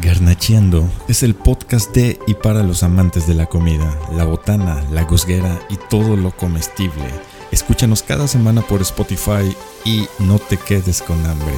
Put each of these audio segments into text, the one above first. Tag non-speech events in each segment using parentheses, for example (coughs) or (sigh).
Garnacheando es el podcast de y para los amantes de la comida, la botana, la gusguera y todo lo comestible. Escúchanos cada semana por Spotify y no te quedes con hambre.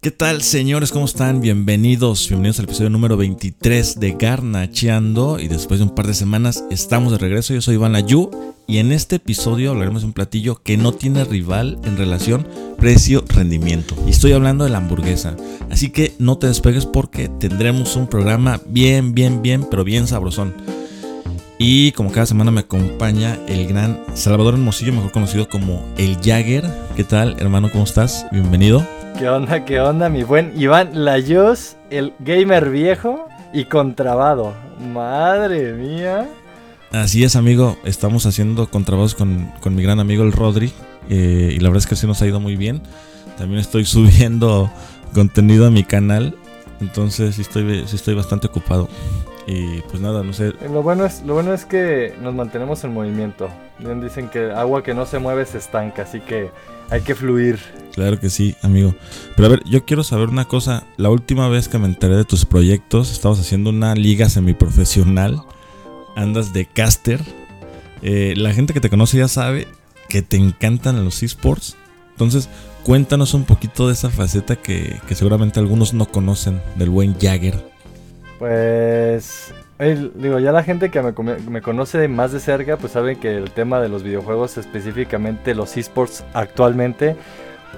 ¿Qué tal, señores? ¿Cómo están? Bienvenidos, bienvenidos al episodio número 23 de Garnacheando. Y después de un par de semanas estamos de regreso. Yo soy Iván Ayu y en este episodio hablaremos de un platillo que no tiene rival en relación precio-rendimiento. Y estoy hablando de la hamburguesa. Así que no te despegues porque tendremos un programa bien, bien, bien, pero bien sabrosón. Y como cada semana me acompaña el gran Salvador Hermosillo, mejor conocido como el Jagger. ¿Qué tal, hermano? ¿Cómo estás? Bienvenido. ¿Qué onda, qué onda, mi buen Iván Layos, el gamer viejo y contrabado? Madre mía. Así es, amigo. Estamos haciendo contrabados con, con mi gran amigo el Rodri. eh, y la verdad es que sí nos ha ido muy bien. También estoy (laughs) subiendo contenido a mi canal. Entonces sí estoy, sí estoy bastante ocupado. Y pues nada, no sé. Lo bueno es, lo bueno es que nos mantenemos en movimiento. Bien dicen que agua que no se mueve se estanca, así que hay que fluir. Claro que sí, amigo. Pero a ver, yo quiero saber una cosa. La última vez que me enteré de tus proyectos, estabas haciendo una liga semiprofesional. Andas de caster. Eh, la gente que te conoce ya sabe que te encantan los esports. Entonces, cuéntanos un poquito de esa faceta que, seguramente algunos no conocen del buen Jagger. Pues, digo, ya la gente que me conoce más de cerca, pues sabe que el tema de los videojuegos, específicamente los esports actualmente,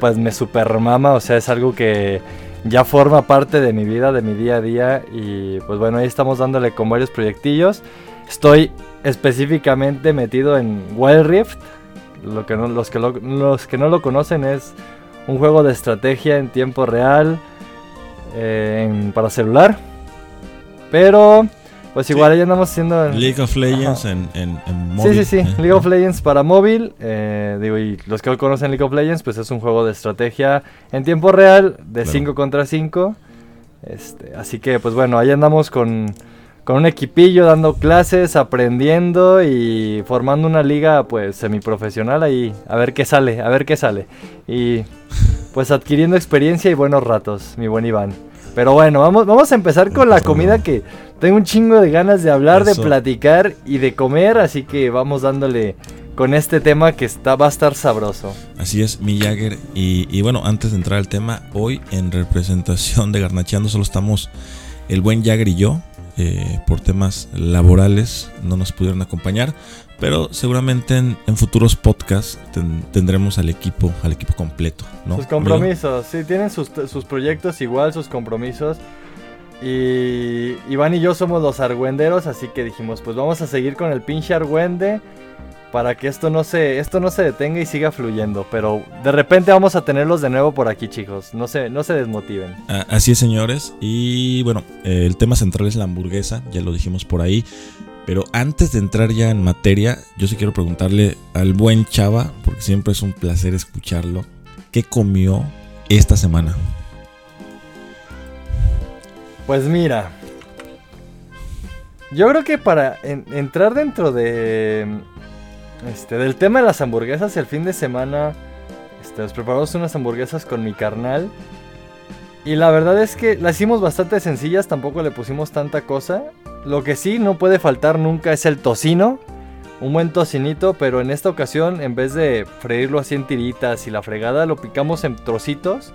pues me supermama, o sea, es algo que ya forma parte de mi vida, de mi día a día, y pues bueno, ahí estamos dándole con varios proyectillos. Estoy específicamente metido en Wild Rift, lo que no, los, que lo- los que no lo conocen es un juego de estrategia en tiempo real eh, en- para celular. Pero, pues Sí. igual ahí andamos haciendo... League of Legends en, en, en Sí, móvil. sí, sí, ¿eh? League of Legends para móvil. eh, digo, y los que conocen League of Legends, pues es un juego de estrategia en tiempo real, de Claro. 5 contra 5. Este, así que, pues bueno, ahí andamos con, con un equipillo dando clases, aprendiendo y formando una liga, pues semiprofesional ahí. A ver qué sale, a ver qué sale. Y pues adquiriendo experiencia y buenos ratos, mi buen Iván. Pero bueno, vamos, vamos a empezar con la comida que tengo un chingo de ganas de hablar, Eso. de platicar y de comer, así que vamos dándole con este tema que está, va a estar sabroso. Así es, mi Jagger. Y, y bueno, antes de entrar al tema, hoy en representación de Garnacheando solo estamos el buen Jagger y yo. Eh, por temas laborales no nos pudieron acompañar. Pero seguramente en, en futuros podcasts ten- tendremos al equipo, al equipo completo, ¿no? sus compromisos, sí, tienen sus, sus proyectos igual, sus compromisos. Y Iván y yo somos los argüenderos, así que dijimos, pues vamos a seguir con el pinche argüende para que esto no se esto no se detenga y siga fluyendo, pero de repente vamos a tenerlos de nuevo por aquí, chicos. No se no se desmotiven. Así es, señores. Y bueno, eh, el tema central es la hamburguesa, ya lo dijimos por ahí. Pero antes de entrar ya en materia, yo sí quiero preguntarle al buen Chava, porque siempre es un placer escucharlo, ¿qué comió esta semana? Pues mira, yo creo que para en- entrar dentro de este del tema de las hamburguesas el fin de semana este, nos preparamos unas hamburguesas con mi carnal y la verdad es que las hicimos bastante sencillas, tampoco le pusimos tanta cosa. Lo que sí no puede faltar nunca es el tocino, un buen tocinito, pero en esta ocasión en vez de freírlo así en tiritas y la fregada lo picamos en trocitos.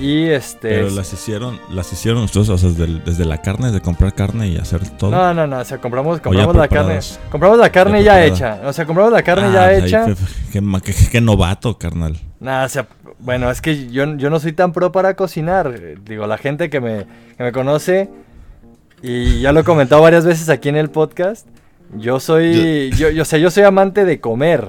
Y este Pero las hicieron, las hicieron ustedes, o sea, desde, desde la carne, de comprar carne y hacer todo. No, no, no, o sea, compramos, compramos la carne. Compramos la carne Ya hecha. O sea, compramos la carne Ah, ya hecha. Qué, qué ma- qué- qué novato, carnal. Nada, o sea, bueno, es que yo, yo no soy tan pro para cocinar. Digo, la gente que me, que me conoce, y ya lo he comentado varias veces aquí en el podcast, yo soy, yo, yo, o sea, yo soy amante de comer.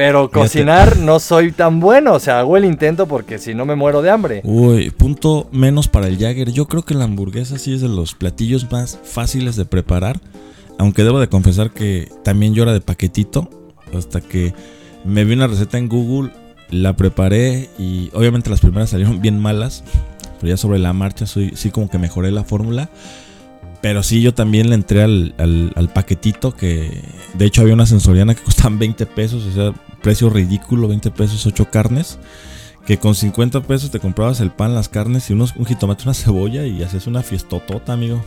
Pero cocinar no soy tan bueno, o sea, hago el intento porque si no me muero de hambre. Uy, punto menos para el Jagger. Yo creo que la hamburguesa sí es de los platillos más fáciles de preparar. Aunque debo de confesar que también yo era de paquetito. Hasta que me vi una receta en Google, la preparé y obviamente las primeras salieron bien malas. Pero ya sobre la marcha soy, sí como que mejoré la fórmula. Pero sí, yo también le entré al, al- al paquetito que de hecho había una sensoriana que (laughs) costaban 20 pesos, o sea, precio ridículo, 20 pesos, 8 carnes. que con 50 pesos te comprabas el pan, las carnes y unos, un jitomate, una cebolla y hacías una fiestotota, amigo.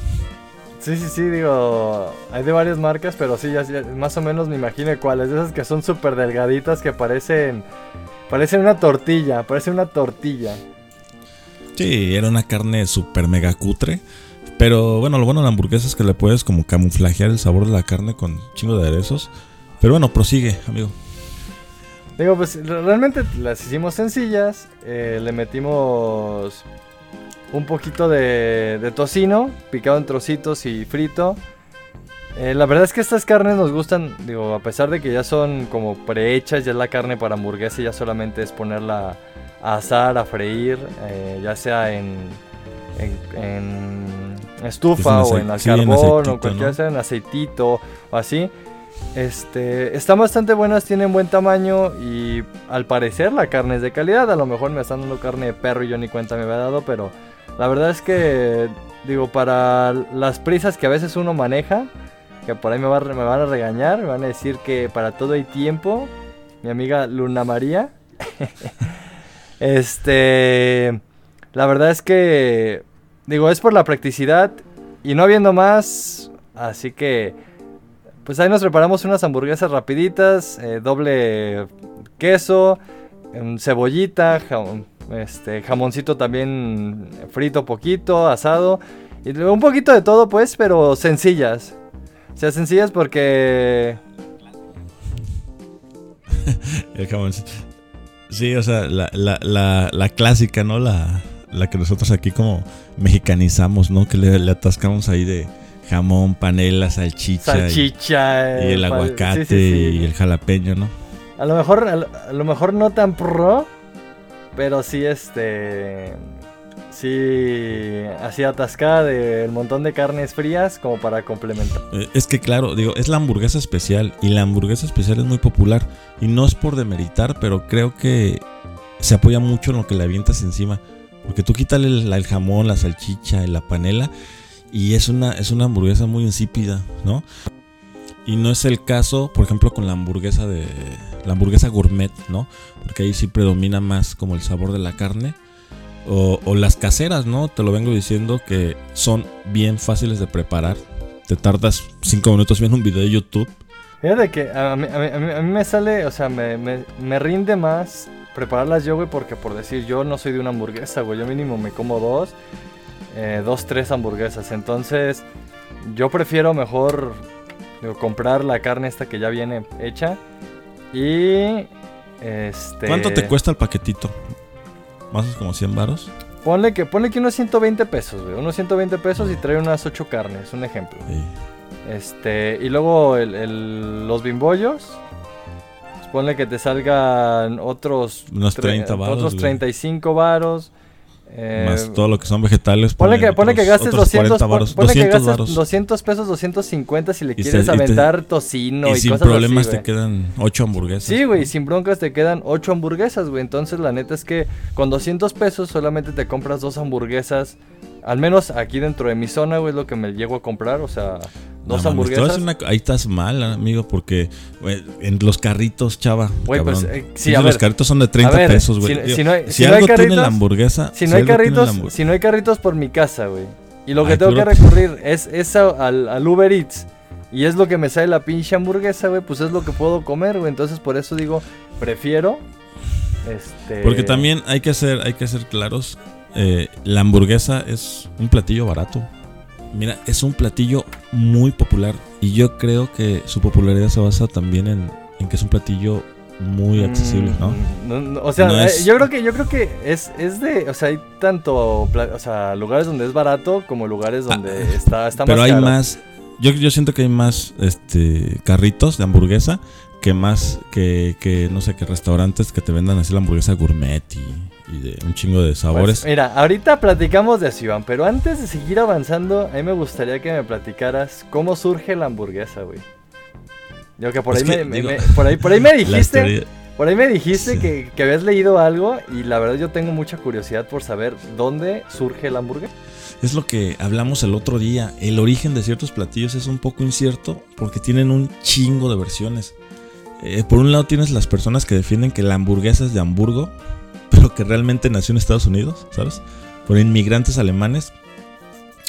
Sí, sí, sí, digo, hay de varias marcas, pero sí, ya, más o menos me imagino cuáles. Esas que son súper delgaditas que parecen, parecen una tortilla, parecen una tortilla. Sí, era una carne súper mega cutre. Pero bueno, lo bueno de la hamburguesa es que le puedes como camuflajear el sabor de la carne con chingo de aderezos. Pero bueno, prosigue, amigo. Digo, pues realmente las hicimos sencillas. Eh, le metimos un poquito de, tocino, picado en trocitos y frito. Eh, la verdad es que estas carnes nos gustan, digo, a pesar de que ya son como prehechas, ya es la carne para hamburguesa, ya solamente es ponerla a asar, a freír, eh, ya sea en, en, estufa o en el carbón o cualquier sea en aceitito o así. Este, están bastante buenas, tienen buen tamaño y al parecer la carne es de calidad. A lo mejor me están dando carne de perro y yo ni cuenta me había dado, pero la verdad es que, digo, para las prisas que a veces uno maneja, que por ahí me, van a regañar, me van a decir que para todo hay tiempo. Mi amiga Luna María. (laughs) este, la verdad es que, digo, es por la practicidad y no habiendo más, así que pues ahí nos preparamos unas hamburguesas rapiditas, eh, doble queso, cebollita, este, jamoncito también frito poquito, asado. Y un poquito de todo pues, pero sencillas. O sea, sencillas porque... (laughs) El jamoncito. Sí, o sea, la, la, la, clásica, ¿no? La, la que nosotros aquí como mexicanizamos, ¿no? Que le atascamos ahí de jamón, panela, salchicha. Salchicha. Y, el aguacate y el jalapeño, ¿no? A lo mejor, a lo mejor no tan pro, pero sí este... Sí, así atascada del montón de carnes frías como para complementar. Eh, es que claro, digo, es la hamburguesa especial y la hamburguesa especial es muy popular y no es por demeritar, pero creo que se apoya mucho en lo que le avientas encima. Porque tú quítale el, el jamón, la salchicha y la panela y es una, es una hamburguesa muy insípida, ¿no? Y no es el caso, por ejemplo, con la hamburguesa de la hamburguesa gourmet, ¿no? Porque ahí sí predomina más como el sabor de la carne. O, las caseras, ¿no? Te lo vengo diciendo que son bien fáciles de preparar. Te tardas 5 minutos viendo un video de YouTube. Fíjate que a mí, me sale, o sea, me, me, rinde más prepararlas yo, güey, porque por decir, yo no soy de una hamburguesa, güey. Yo mínimo me como dos eh, dos, tres hamburguesas. Entonces, yo prefiero mejor comprar la carne esta que ya viene hecha. Y. Este. ¿Cuánto te cuesta el paquetito? ¿Más o como 100 varos? Ponle que, ponle que unos 120 pesos, Unos 120 pesos y trae unas 8 carnes, un ejemplo. Este. Y luego los bimbollos. Ponle que te salgan otros. Unos 30 varos. Otros 35 varos. Eh, Más todo lo que son vegetales. Ponle que, que gastes 200, 200, pesos, 250 si le quieres aventar tocino y, y sin problemas te quedan 8 hamburguesas. Sí, güey, sin broncas te quedan 8 hamburguesas, güey. Entonces la neta es que con 200 pesos solamente te compras dos hamburguesas. Al menos aquí dentro de mi zona, güey, es lo que me llego a comprar. O sea, Dos hamburguesas. ahí estás mal, amigo, porque en los carritos, chava. Güey, pues, eh, sí, los carritos son de 30 pesos, güey. Si, no hay, si, algo tiene la hamburguesa. Si no, hay carritos, si no hay carritos por mi casa, güey. Y lo que tengo que recurrir es, es al, al, Uber Eats. Y es lo que me sale la pinche hamburguesa, güey. Pues es lo que puedo comer, güey. Entonces por eso digo, prefiero. Este... Porque también hay que hacer, hay que ser claros. Eh, la hamburguesa es un platillo barato. Mira, es un platillo muy popular y yo creo que su popularidad se basa también en, que es un platillo muy mm, accesible, ¿no? o sea, eh, yo creo que yo creo que es, es de, o sea, hay tanto, o sea, lugares donde es barato como lugares donde ah, está, está pero hay más, yo, yo siento que hay más, este, carritos de hamburguesa que más que, que no sé, que restaurantes que te vendan así la hamburguesa gourmet y y de un chingo de sabores. Pues, mira, ahorita platicamos de eso, Iván, pero antes de seguir avanzando, a mí me gustaría que me platicaras cómo surge la hamburguesa, güey. Yo que por, ahí, me, por, ahí, por ahí (laughs) me dijiste, por ahí me dijiste que, que, habías leído algo y la verdad yo tengo mucha curiosidad por saber dónde surge la hamburguesa. Es lo que hablamos el otro día. El origen de ciertos platillos es un poco incierto porque tienen un chingo de versiones. Eh, por un lado tienes las personas que defienden que la hamburguesa es de Hamburgo, pero que realmente nació en Estados Unidos, ¿sabes? Por inmigrantes alemanes,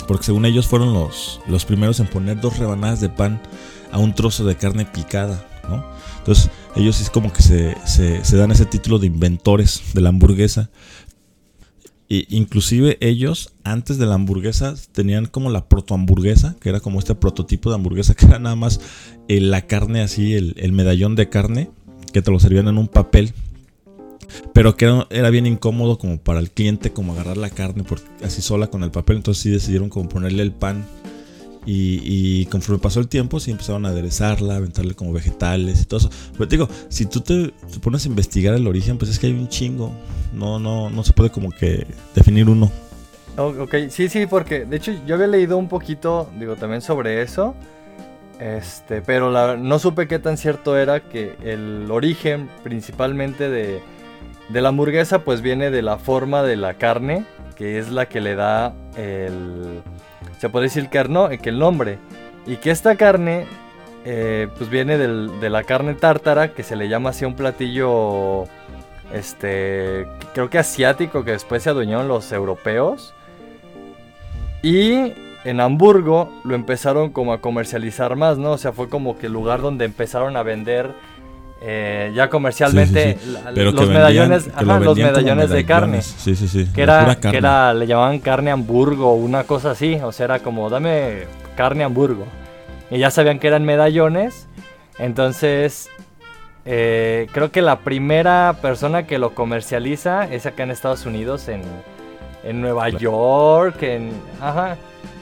porque según ellos fueron los, los primeros en poner dos rebanadas de pan a un trozo de carne picada, ¿no? Entonces ellos es como que se, se, dan ese título de inventores de la hamburguesa. E inclusive ellos, antes de la hamburguesa, tenían como la protohamburguesa, que era como este prototipo de hamburguesa, que era nada más eh, la carne así, el, el medallón de carne, que te lo servían en un papel pero que era, bien incómodo como para el cliente como agarrar la carne así sola con el papel. Entonces sí decidieron como ponerle el pan. Y, conforme pasó el tiempo, sí empezaron a aderezarla, aventarle como vegetales y todo eso. Pero digo, si tú te, pones a investigar el origen, pues es que hay un chingo. No, no, no se puede como que definir uno. Ok, sí, sí, porque de hecho yo había leído un poquito, digo, también sobre eso. Este, pero no supe qué tan cierto era que el origen principalmente de, de la hamburguesa pues viene de la forma de la carne, que es la que le da el... Se puede decir que, que el nombre. Y que esta carne eh, pues viene de la carne tártara, que se le llama así un platillo, este, creo que asiático, que después se adueñaron los europeos. Y en Hamburgo lo empezaron como a comercializar más, ¿no? O sea, fue como que el lugar donde empezaron a vender eh, ya comercialmente los, medallones, los medallones de carne. Sí, sí, sí. Que era, que era, le llamaban carne hamburgo o una cosa así. O sea, era como, dame carne hamburgo. Y ya sabían que eran medallones. Entonces, eh, creo que la primera persona que lo comercializa es acá en Estados Unidos, en, en Nueva York, en... Ajá.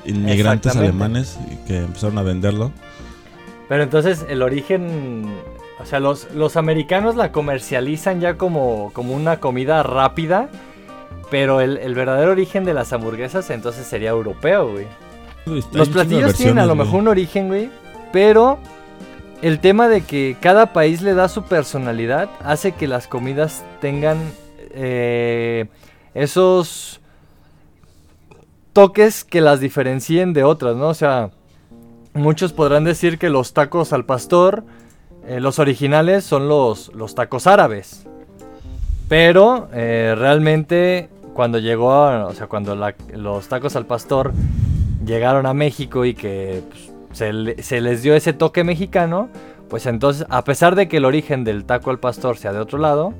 Inmigrantes alemanes que empezaron a venderlo. Pero entonces el origen o sea, los, los americanos la comercializan ya como, como una comida rápida. Pero el, verdadero origen de las hamburguesas entonces sería europeo, güey. los platillos tienen a lo mejor un origen, güey. Pero el tema de que cada país le da su personalidad hace que las comidas tengan eh, esos toques que las diferencien de otras, ¿no? O sea, muchos podrán decir que los tacos al pastor eh, los originales son los, los tacos árabes. Pero eh, realmente cuando llegó, o sea, cuando los tacos al pastor llegaron a México y que pues, se, se, les dio ese toque mexicano, pues entonces, a pesar de que el origen del taco al pastor sea de otro lado,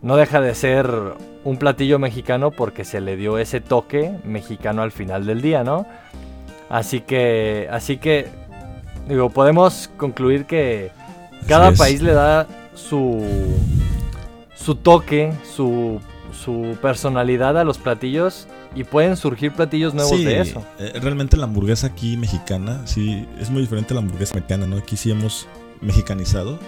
no deja de ser un platillo mexicano porque se le dio ese toque mexicano al final del día, ¿no? Así que, así que, digo, podemos concluir que cada país le da su, su toque, su, su personalidad a los platillos y pueden surgir platillos nuevos de eso. Eh, realmente la hamburguesa aquí mexicana, sí, es muy diferente a la hamburguesa mexicana, ¿no? Aquí sí hemos mexicanizado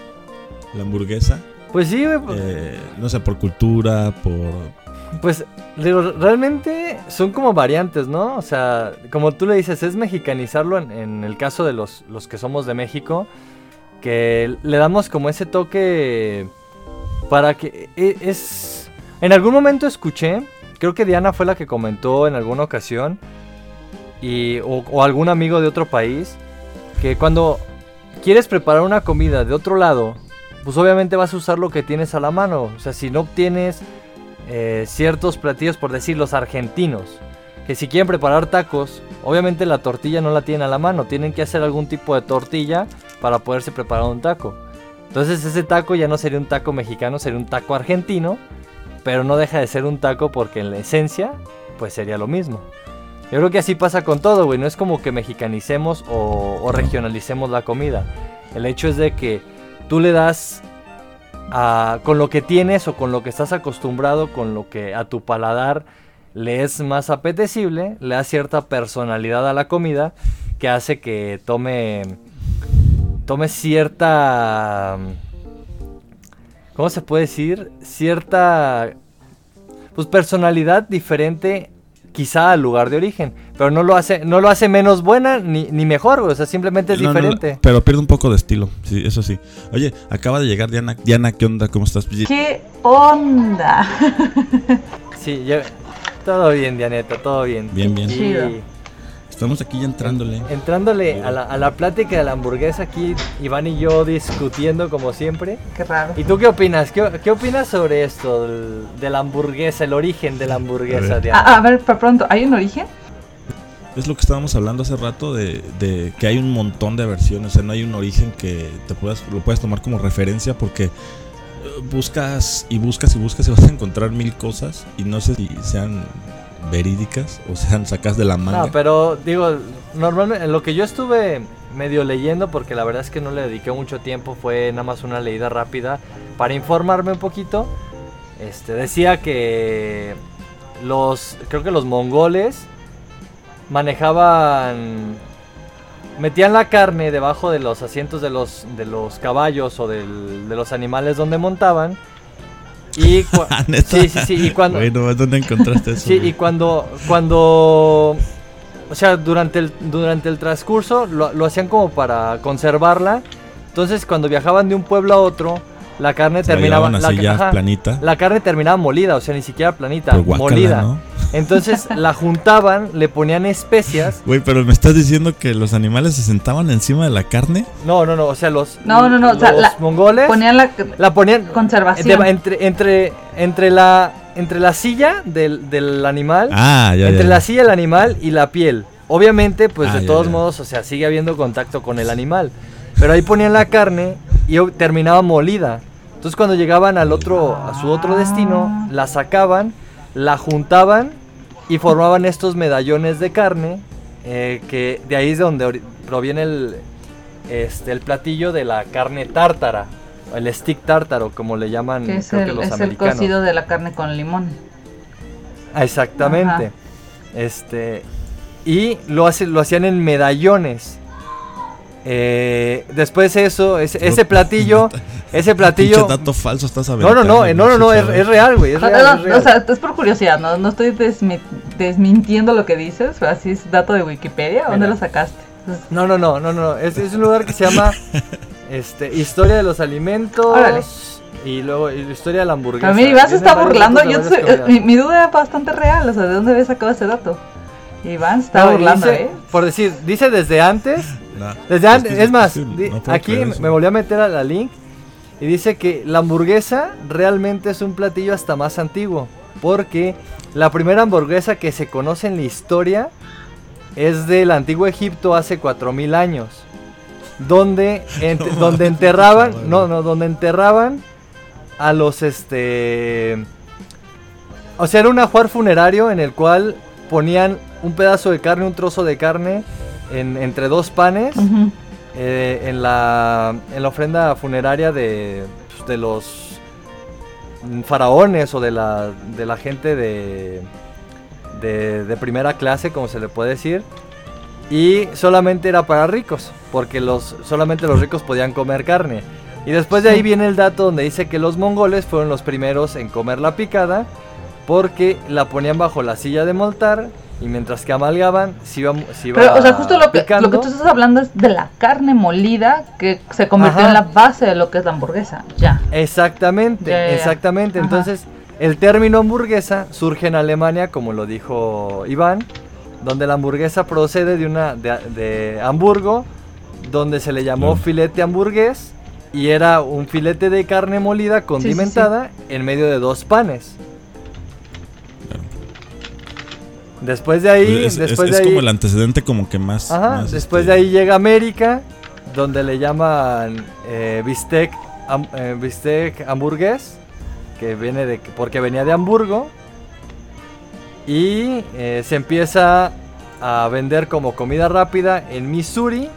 la hamburguesa. Pues sí, eh, no sé, por cultura, por... Pues, digo, realmente son como variantes, ¿no? O sea, como tú le dices, es mexicanizarlo en, en el caso de los, los que somos de México que le damos como ese toque para que e, es en algún momento escuché creo que Diana fue la que comentó en alguna ocasión y o, algún amigo de otro país que cuando quieres preparar una comida de otro lado pues obviamente vas a usar lo que tienes a la mano. O sea si no obtienes eh, ciertos platillos por decir los argentinos que si quieren preparar tacos obviamente la tortilla no la tienen a la mano. Tienen que hacer algún tipo de tortilla para poderse preparar un taco. Entonces ese taco ya no sería un taco mexicano, sería un taco argentino, pero no deja de ser un taco porque en la esencia pues sería lo mismo. Yo creo que así pasa con todo, güey. No es como que mexicanicemos o, regionalicemos la comida. El hecho es de que tú le das con lo que tienes o con lo que estás acostumbrado, con lo que a tu paladar le es más apetecible, le da cierta personalidad a la comida que hace que tome tome cierta... ¿Cómo se puede decir? Cierta... Pues personalidad diferente quizá al lugar de origen. Pero no lo hace, no lo hace menos buena ni, mejor, o sea, simplemente es diferente. pero pierde un poco de estilo, sí, eso sí. Oye, acaba de llegar Diana. Diana, ¿qué onda? ¿Cómo estás? ¿Qué onda? sí, todo bien, Dianeta, todo bien. Bien, bien. Chido. Estamos aquí ya entrándole. Entrándole a la, a la plática de la hamburguesa aquí, Iván y yo discutiendo como siempre. Qué raro. ¿Y tú qué opinas? ¿Qué, qué opinas sobre esto del- de la hamburguesa, el origen de la hamburguesa? ver. de Ah, a ver, para pronto, ¿hay un origen? Es lo que estábamos hablando hace rato de, de que hay un montón de versiones, o sea, no hay un origen que te puedas, lo puedas tomar como referencia porque eh, buscas y buscas y buscas y vas a encontrar mil cosas y no sé si sean verídicas o sean (laughs) sacas de la manga. No, pero digo, normalmente lo que yo estuve medio leyendo, porque la verdad es que no le dediqué mucho tiempo, fue nada más una leída rápida para informarme un poquito. Este decía que los, creo que los mongoles manejaban, metían la carne debajo de los asientos de los, de los caballos o de los animales donde montaban. Y (laughs) Ah, sí, sí, sí, y cuando, ¿dónde encontraste eso? (laughs) Sí, y cuando, cuando, o sea, durante el, durante el transcurso lo, lo hacían como para conservarla. Entonces, cuando viajaban de un pueblo a otro, la carne Se la terminaba, la, así ya ajá, planita. la carne terminaba molida, o sea, ni siquiera planita, Pues guácala, molida. ¿no? Entonces (laughs) la juntaban, le ponían especias. Güey, pero me estás diciendo que los animales se sentaban encima de la carne. No, no, no, o sea, los, No, no, no, o sea, los la- mongoles Ponían la la ponían conservación. de- entre, entre, entre la, entre la silla del, del animal. Ah, ya, entre ya, la ya. silla, el animal y la piel. Obviamente, pues Ah, de ya, todos ya. modos, o sea, sigue habiendo contacto con el animal. Pero ahí ponían la carne y terminaba molida. Entonces cuando llegaban al otro, a su otro destino, la sacaban, la juntaban y formaban estos medallones de carne. eh, que de ahí es de donde proviene el, este, el platillo de la carne tártara. El stick tártaro, como le llaman que es creo que el, los es el americanos. cocido de la carne con limón. Ah, Exactamente. Ajá. Este. Y lo, hace, lo hacían en medallones. Eh, después eso, ese, ese platillo, (laughs) ese platillo. Pinche dato falso estás No, no, no, eh, no, no, no, es, es real, güey, es real, no, es real. O sea, es por curiosidad, no, no estoy desmi- desmintiendo lo que dices, así es dato de Wikipedia. ¿Dónde lo sacaste? No, no, no, no, no, es, es un lugar que se llama (laughs) este, Historia de los Alimentos. Órale. Y luego y la Historia de la hamburguesa. Pero mira, Iván se está burlando. Yo comidas. mi, mi duda era bastante real. O sea, ¿de dónde había sacado ese dato? Iván se está No, burlando, dice- ¿eh? Por decir, dice desde antes Desde antes, es más, no aquí me volví a meter a la link y dice que la hamburguesa realmente es un platillo hasta más antiguo. Porque la primera hamburguesa que se conoce en la historia es del antiguo Egipto hace 4000 años. Donde, (laughs) ent- No donde enterraban, no, no, donde enterraban a los este. O sea, era un ajuar funerario en el cual ponían un pedazo de carne, un trozo de carne en- entre dos panes eh, en, la, en la ofrenda funeraria de, pues, de los faraones o de la, de la gente de, de, de primera clase, como se le puede decir. Y solamente era para ricos, porque los, solamente los ricos podían comer carne. Y después de ahí viene el dato donde dice que los mongoles fueron los primeros en comer la picada, porque la ponían bajo la silla de montar y mientras que amalgaban, se iba, se iba Pero, o sea, justo lo que, picando. lo que tú estás hablando es de la carne molida que se convirtió Ajá. en la base de lo que es la hamburguesa. Ya. Exactamente, Ya, ya, ya. exactamente. Ajá. Entonces, el término hamburguesa surge en Alemania, como lo dijo Iván, donde la hamburguesa procede de una de, de Hamburgo, donde se le llamó Claro. filete hamburgués y era un filete de carne molida condimentada en medio de dos panes. Después de ahí, es, es- después es de ahí, como el antecedente como que más... Ajá, más, después este, de ahí llega América, donde le llaman eh, bistec, ham- eh, bistec hamburgués, que viene de porque venía de Hamburgo, y eh, se empieza a vender como comida rápida en Missouri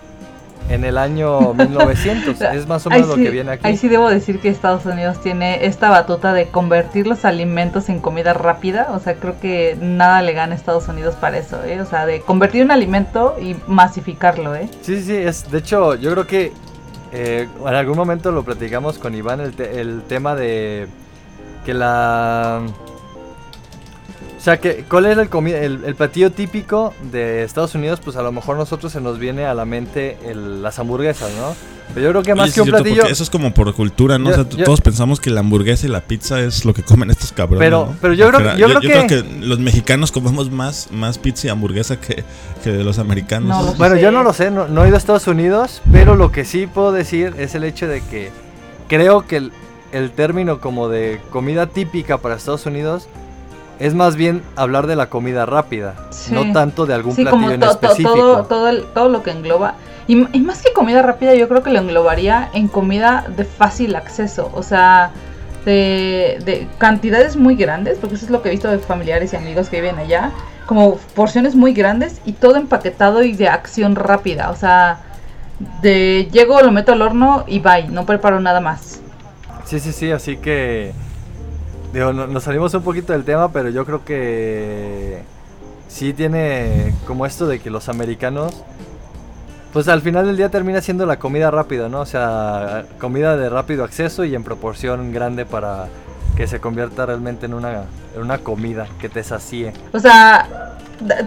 en el año 1900. (laughs) es más o Ahí menos sí- lo que viene aquí. Ahí sí debo decir que Estados Unidos tiene esta batuta de convertir los alimentos en comida rápida. O sea, creo que nada le gana a Estados Unidos para eso, ¿eh? O sea, de convertir un alimento y masificarlo, ¿eh? Sí, sí, sí, es, de hecho, yo creo que eh, en algún momento lo platicamos con Iván, el, te- el tema de que la... O sea, que, ¿cuál es el, el, el platillo típico de Estados Unidos? Pues a lo mejor nosotros se nos viene a la mente el- las hamburguesas, ¿no? Pero yo creo que más Oye, que un es cierto, platillo... porque Eso es como por cultura, ¿no? Yo- o sea, yo- todos pensamos que la hamburguesa y la pizza es lo que comen estos cabrones. Pero- ¿no? pero yo creo- Porque yo creo que- los mexicanos comemos más, más pizza y hamburguesa que, que los americanos. No, Bueno, Sí. yo no lo sé, no, no he ido a Estados Unidos, pero lo que sí puedo decir es el hecho de que creo que el, el término como de comida típica para Estados Unidos es más bien hablar de la comida rápida, Sí. no tanto de algún Sí, platillo como en to- específico. todo, todo, el- todo lo que engloba. Y más que comida rápida, yo creo que lo englobaría en comida de fácil acceso. O sea, de, de cantidades muy grandes, porque eso es lo que he visto de familiares y amigos que viven allá. Como porciones muy grandes y todo empaquetado y de acción rápida. O sea, de llego, lo meto al horno y bye, no preparo nada más. Sí, sí, sí, así que no- nos salimos un poquito del tema, pero yo creo que sí tiene como esto de que los americanos pues al final del día termina siendo la comida rápida, ¿no? O sea, comida de rápido acceso y en proporción grande para que se convierta realmente en una, en una comida que te sacie. O sea,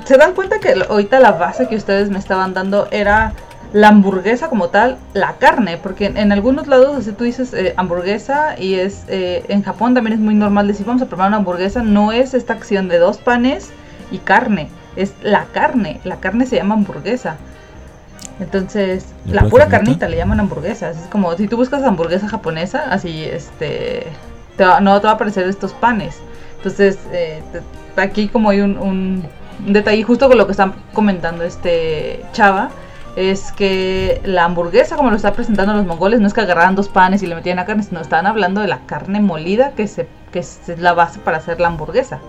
se dan cuenta que ahorita la base que ustedes me estaban dando era la hamburguesa como tal, la carne, porque en, en algunos lados, así tú dices eh, hamburguesa y es eh, en Japón también es muy normal decir vamos a preparar una hamburguesa, no es esta acción de dos panes y carne, es la carne, la carne se llama hamburguesa. Entonces, ¿La pura pura carnita? carnita le llaman hamburguesa. Es como si tú buscas hamburguesa japonesa, así, este, te va- no te va a aparecer estos panes. Entonces, eh, te- aquí como hay un, un- un detalle justo con lo que están comentando este Chava, es que la hamburguesa como lo está presentando los mongoles no es que agarraran dos panes y le metían la carne, sino están hablando de la carne molida que, se, es la base para hacer la hamburguesa.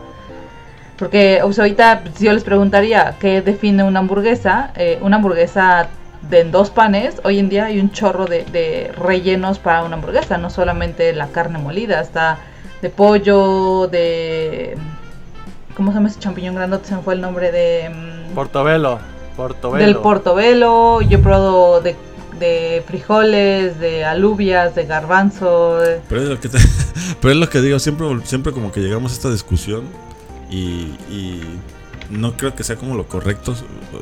Porque ahorita si yo les preguntaría qué define una hamburguesa, eh, una hamburguesa de en dos panes, hoy en día hay un chorro de, de rellenos para una hamburguesa, no solamente la carne molida, está de pollo, de... ¿Cómo se llama ese champiñón grandote? Se me fue el nombre de... mm, Portobelo, portobelo. del portobelo, yo he probado de, de frijoles, de alubias, de garbanzo. de- Pero es lo que, te- (laughs) pero es lo que digo, siempre, siempre como que llegamos a esta discusión y, y no creo que sea como lo correcto.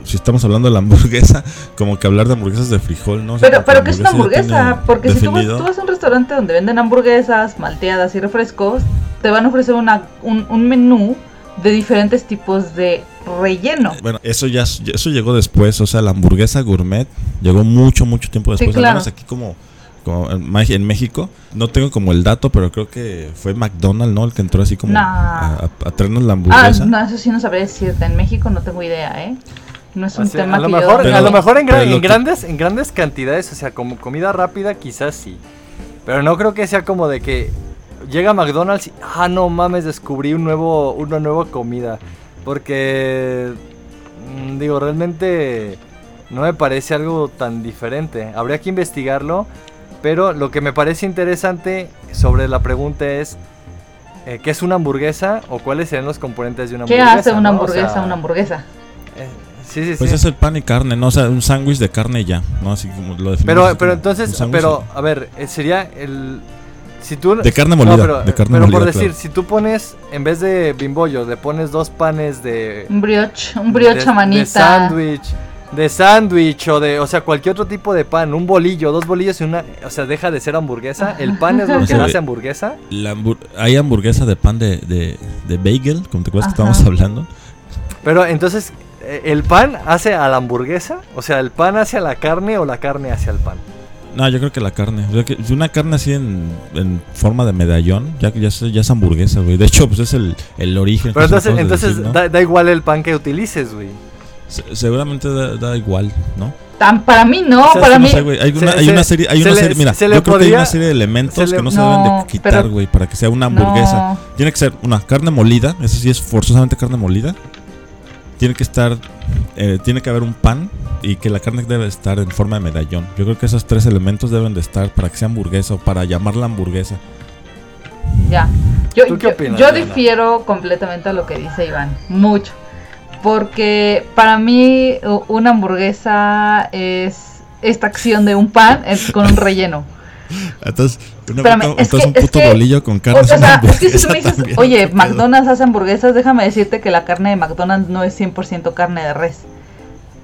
Si estamos hablando de la (laughs) hamburguesa, como que hablar de hamburguesas de frijol, ¿no? O sea, Pero, pero ¿qué es una hamburguesa? Porque si tú vas, definido. tú vas a un restaurante donde venden hamburguesas, malteadas y refrescos, te van a ofrecer una, un, un menú de diferentes tipos de relleno. Bueno, eso ya eso llegó después, o sea, la hamburguesa gourmet llegó mucho, mucho tiempo Sí, después. Al claro. menos aquí como, como en México, no tengo como el dato, pero creo que fue McDonald's, ¿no? El que entró así como Nah. a, a- a traernos la Ah, hamburguesa. no, eso sí no sabría decirte. En México no tengo idea, ¿eh? No es un O sea, tema a lo que mejor, yo... Pero- a lo mejor en, gran- grandes, en grandes cantidades, o sea, como comida rápida, quizás sí. Pero no creo que sea como de que llega McDonald's y, ah, no mames, descubrí un nuevo, una nueva comida. Porque, mm, digo, realmente no me parece algo tan diferente. Habría que investigarlo. Pero lo que me parece interesante sobre la pregunta es, eh, ¿qué es una hamburguesa o cuáles serían los componentes de una ¿Qué hamburguesa? hace una no? O hamburguesa sea, una hamburguesa? eh, sí, sí, Pues sí. es el pan y carne, ¿no? O sea, un sándwich de carne y ya, ¿no? Así como lo definimos Pero, pero entonces, pero, a ver, eh, sería el... Si tú... De carne molida, pero, de carne pero por molida, decir, claro. si tú pones, en vez de bimbollo, le pones dos panes de... Un brioche, un brioche de- manita. De sándwich, de sándwich o de, o sea, cualquier otro tipo de pan, un bolillo, dos bolillos y una, o sea, deja de ser hamburguesa. El pan es lo (laughs) O que sea, hace hamburguesa. La hambur- hay hamburguesa de pan de, de, de bagel, como te acuerdas que estábamos hablando. Pero entonces, eh, ¿el pan hace a la hamburguesa? O sea, ¿el pan hace a la carne o la carne hacia el pan? No, yo creo que la carne. O sea, que si una carne así en, en forma de medallón, ya, ya, es, ya es hamburguesa, güey. De hecho, pues es el, el origen. Pero se entonces, entonces decir, ¿no? da, da igual el pan que utilices, güey. Se- seguramente da, da igual, ¿no? Tan, para mí no, O sea, es para no mí... sé, güey, hay, una, Se- hay se- una serie, hay se una le- serie, mira, se yo creo que hay una serie de elementos se le- que no se No, deben de quitar, pero- güey, para que sea una hamburguesa. No. Tiene que ser una carne molida, eso sí es forzosamente carne molida. Tiene que estar, eh, tiene que haber un pan y que la carne debe estar en forma de medallón. Yo creo que esos tres elementos deben de estar para que sea hamburguesa o para llamarla hamburguesa. Ya. Yo, ¿Tú qué yo- opinas, yo difiero completamente a lo que dice Iván. Mucho. Porque para mí una hamburguesa es esta acción de un pan es con un relleno. (laughs) Entonces, Espérame, es que- un es puto que- bolillo con carne. es una sea, es que si hamburguesa me dices, también, oye. McDonald's hace hamburguesas, déjame decirte que la carne de McDonald's no es 100% carne de res.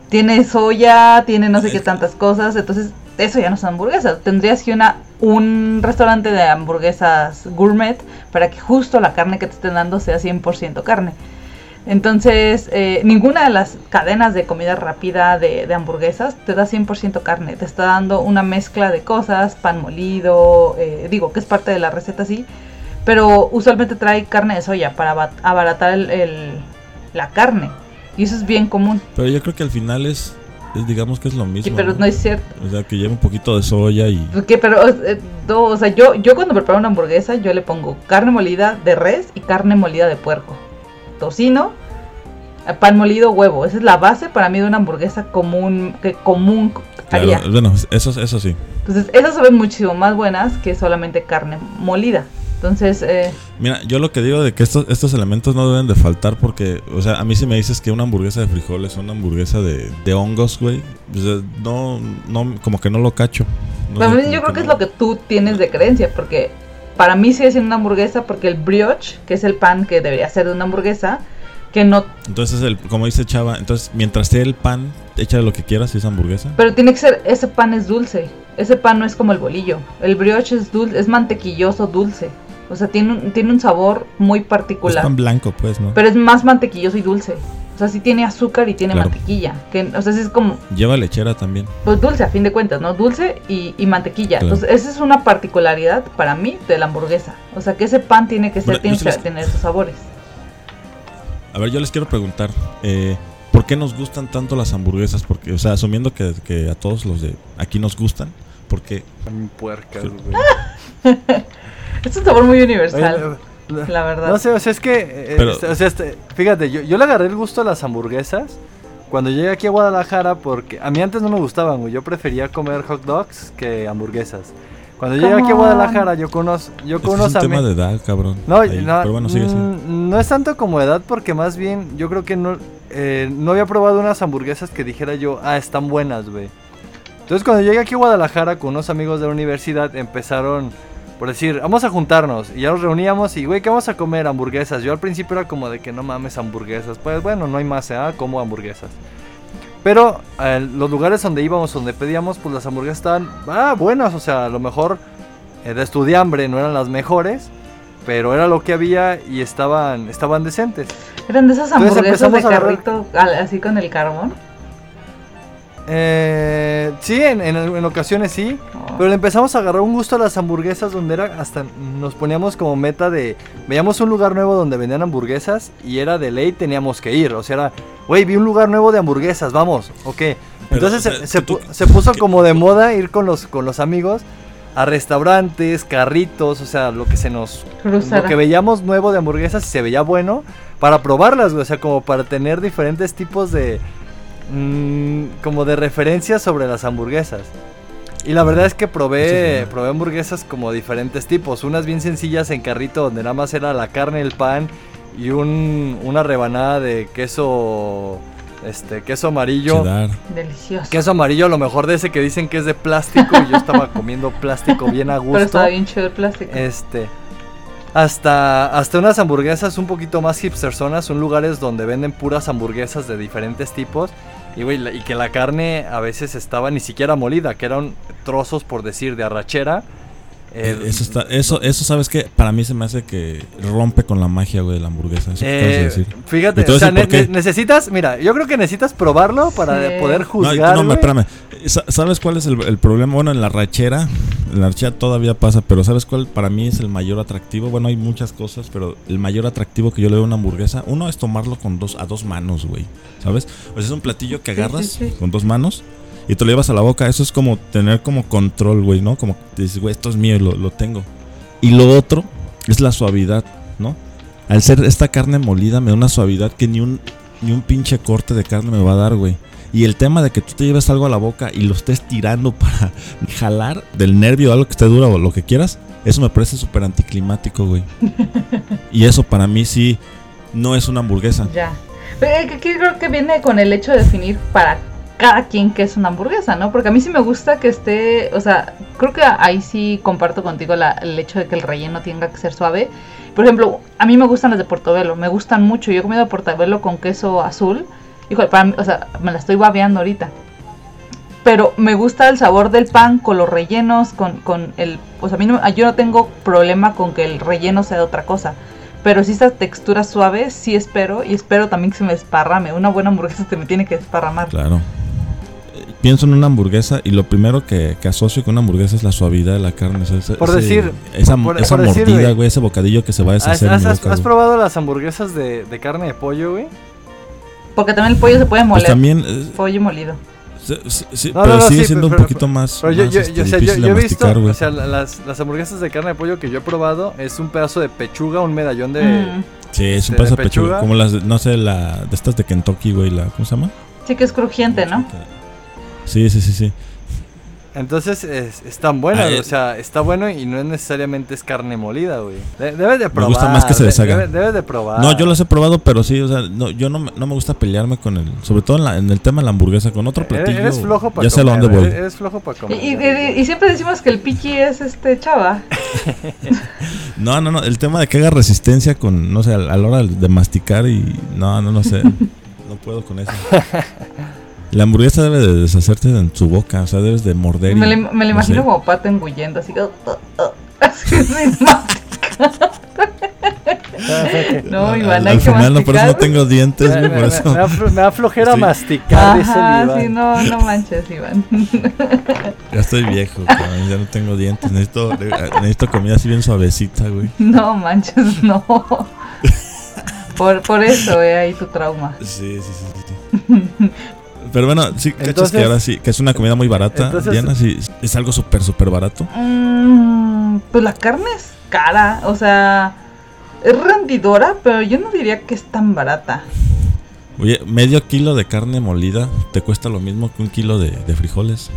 Tiene soya, tiene no sé qué tantas cosas, entonces eso ya no son hamburguesas. Tendrías que una un restaurante de hamburguesas gourmet para que justo la carne que te estén dando sea 100% carne. Entonces, eh, ninguna de las cadenas de comida rápida de, de hamburguesas te da 100% carne. Te está dando una mezcla de cosas, pan molido, eh, digo que es parte de la receta, sí. Pero usualmente trae carne de soya para aba- abaratar el- el- la carne. Y eso es bien común. Pero yo creo que al final es, es, digamos que es lo mismo. Sí, pero ¿no? no es cierto. O sea, que lleva un poquito de soya y... ¿Qué? Pero, eh, no, o sea, yo, yo cuando preparo una hamburguesa, yo le pongo carne molida de res y carne molida de puerco. Tocino, eh, pan molido, huevo. Esa es la base para mí de una hamburguesa común, que común haría. Claro, bueno, eso, eso sí. Entonces, esas saben muchísimo más buenas que solamente carne molida. Entonces, eh, Mira, yo lo que digo de que estos, estos elementos no deben de faltar porque, o sea, a mí si me dices que una hamburguesa de frijoles, una hamburguesa de, de hongos, güey, o sea, no, no, como que no lo cacho. No sé, yo creo que es no. lo que tú tienes de creencia, porque para mí sigue siendo una hamburguesa porque el brioche, que es el pan que debería ser de una hamburguesa, que no Entonces, el, como dice Chava, entonces mientras sea el pan, échale lo que quieras si es hamburguesa. Pero tiene que ser, ese pan es dulce. Ese pan no es como el bolillo. El brioche es dulce, es mantequilloso dulce. O sea, tiene un, tiene un sabor muy Es particular. pan blanco, pues, ¿no? Pero es más mantequilloso y dulce. O sea, sí tiene azúcar y tiene Claro. mantequilla. Que, o sea, sí es como Lleva lechera también. pues dulce a fin de cuentas, ¿no? Dulce y, y mantequilla. Claro. Entonces, esa es una particularidad para mí de la hamburguesa. O sea, que ese pan tiene que ser, Bueno, tiene que les- tener esos sabores. A ver, yo les quiero preguntar, eh, ¿por qué nos gustan tanto las hamburguesas? Porque, o sea, asumiendo que, que a todos los de aquí nos gustan, porque puercas, güey. (laughs) Es un sabor muy universal, Oye, la- verdad. No sé, o sea, es que. eh, Pero- este, o sea, este, fíjate, yo, yo le agarré el gusto a las hamburguesas cuando llegué aquí a Guadalajara porque a mí antes no me gustaban, güey. Yo prefería comer hot dogs que hamburguesas. Cuando llegué aquí a. Guadalajara, yo conozco. Yo es, que es un tema de edad, cabrón. No, Ahí, no, pero bueno, sigue así. mm, no es tanto como edad porque más bien yo creo que no, eh, no había probado unas hamburguesas que dijera yo, ah, están buenas, güey. Entonces cuando llegué aquí a Guadalajara con unos amigos de la universidad empezaron por decir, vamos a juntarnos y ya nos reuníamos y, güey, ¿qué vamos a comer? Hamburguesas. Yo al principio era como de que no mames hamburguesas. Pues bueno, no hay más, ¿eh? Como hamburguesas. Pero eh, los lugares donde íbamos, donde pedíamos, pues las hamburguesas estaban ah, buenas. O sea, a lo mejor eh, de estudiambre no eran las mejores, pero era lo que había y estaban, estaban decentes. Eran de esas Entonces hamburguesas de agarrar- carrito así con el carbón. Eh, sí, en, en- en ocasiones sí. Oh. Pero le empezamos a agarrar un gusto a las hamburguesas donde era hasta nos poníamos como meta de veíamos un lugar nuevo donde vendían hamburguesas y era de ley teníamos que ir, o sea, era, güey, vi un lugar nuevo de hamburguesas, vamos, ok. Entonces o se- sea, se, tú- pu- se puso como de moda ir con los con los amigos a restaurantes, carritos, o sea, lo que se nos Cruzara. lo que veíamos nuevo de hamburguesas y se veía bueno para probarlas, güey, o sea, como para tener diferentes tipos de mm, como de referencias sobre las hamburguesas. Y la verdad es que probé, probé hamburguesas como diferentes tipos. Unas bien sencillas en carrito donde nada más era la carne, el pan y un, una rebanada de queso, este, queso amarillo. Delicioso. Queso amarillo, a lo mejor de ese que dicen que es de plástico. y yo estaba comiendo plástico bien a gusto. (laughs) Pero estaba bien chido el plástico. Este. Hasta, hasta unas hamburguesas un poquito más hipsterzonas. Son lugares donde venden puras hamburguesas de diferentes tipos. Y, y que la carne a veces estaba ni siquiera molida, que eran trozos, por decir, de arrachera. Eh, Eh, eso está, eso, eso sabes que para mí se me hace que rompe con la magia, güey, de la hamburguesa. Eso que acabas de eh, decir. fíjate, o sea, ne- necesitas, mira, yo creo que necesitas probarlo para Sí. poder No, juzgar. no, me- güey. espérame. Sa- ¿Sabes cuál es el, el problema? Bueno, en la rachera, en la rachera todavía pasa, pero ¿sabes cuál para mí es el mayor atractivo? Bueno, hay muchas cosas, pero el mayor atractivo que yo le veo a una hamburguesa, uno es tomarlo con dos, a dos manos, güey. ¿Sabes? O sea, es un platillo que Sí, agarras sí, sí. con dos manos y te lo llevas a la boca. Eso es como tener como control, güey, ¿no? Como que dices, güey, esto es mío y lo, lo tengo. Y lo otro es la suavidad, ¿no? Al ser esta carne molida me da una suavidad que ni un, ni un pinche corte de carne me va a dar, güey. Y el tema de que tú te lleves algo a la boca y lo estés tirando (laughs) para jalar del nervio algo que esté duro o lo que quieras, eso me parece súper anticlimático, güey. (laughs) y eso para mí sí no es una hamburguesa. Ya. Pero eh, creo que viene con el hecho de definir para cada quien que es una hamburguesa, ¿no? Porque a mí sí me gusta que esté, o sea, creo que ahí sí comparto contigo el hecho de que el relleno tenga que ser suave. Por ejemplo, a mí me gustan las de Portobelo, me gustan mucho. Yo he comido Portobelo con queso azul. Híjole, o sea, me la estoy babeando ahorita. Pero me gusta el sabor del pan con los rellenos, con, con el... Sea, a mí no, yo no tengo problema con que el relleno sea de otra cosa. Pero si esa textura suave, sí espero. Y espero también que se me desparrame. Una buena hamburguesa se me tiene que desparramar. Claro. Pienso en una hamburguesa y lo primero que, que asocio con una hamburguesa es la suavidad de la carne. o sea, ese- Por ese- decir, esa, por- esa por mordida, güey. güey, ese bocadillo que se va a ¿Has, deshacer en has- mi has- boca, has probado las hamburguesas de, de carne de pollo, güey? Porque también el pollo se puede Pues moler. también, eh, Pollo molido. sí, sí, sí, No, pero no, no, sigue sí, siendo pero- un poquito más, Pero yo, más, yo, este, yo, o sea, yo, yo he visto, masticar, o sea, la- las, las hamburguesas de carne de pollo que yo he probado es un pedazo de pechuga, un medallón de... Mm. Sí, es un pedazo de pechuga. pechuga. Como las, de- no sé, la de estas de Kentucky, güey, la, ¿cómo se llama? Sí que es crujiente, ¿no? Sí, sí, sí, sí. Entonces es, es tan Ah, eh. o sea, está bueno y no es necesariamente es carne molida, güey. De- debes de probar. gusta más que se de- deshaga. debe- Debes de probar. No, yo las he probado, pero sí, o sea, no, yo no, me- no me gusta pelearme con el, sobre todo en, la- en el tema de la hamburguesa, con otro Eres, platillo. eres flojo para ya sé a comer. dónde voy. Eres, eres flojo para Y, comer. y- y- y siempre decimos que el piqui es este chava. (laughs) No, no, no, el tema de que haga resistencia con, no sé, a, a la hora de masticar y no, no, no sé, (laughs) no puedo con eso. (laughs) La hamburguesa debe de deshacerte en su boca, o sea, debes de morder. y- Me, lo- me lo no imagino sé. como pato engullendo, así que. uh, uh, así sin masticar. (laughs) No, Iván, al, hay al que final no, por eso no tengo dientes, Me, por me- eso. me da, flojera Sí. masticar, dice el Ajá, Iván. sí, no, no manches, Iván. (laughs) Ya estoy viejo, cabrón, ya no tengo dientes, necesito, necesito comida así bien suavecita, güey. No manches, (laughs) no. Por, por eso, eh, ahí tu trauma. Sí, sí, sí, sí. Pero bueno, sí, cachas Entonces- que ahora sí, que es una comida muy barata, entonces- Diana, sí, es algo súper, súper barato. Mm, pues la carne es cara, o sea, es rendidora, pero yo no diría que es tan barata. Oye, medio kilo de carne molida te cuesta lo mismo que un kilo de, de frijoles.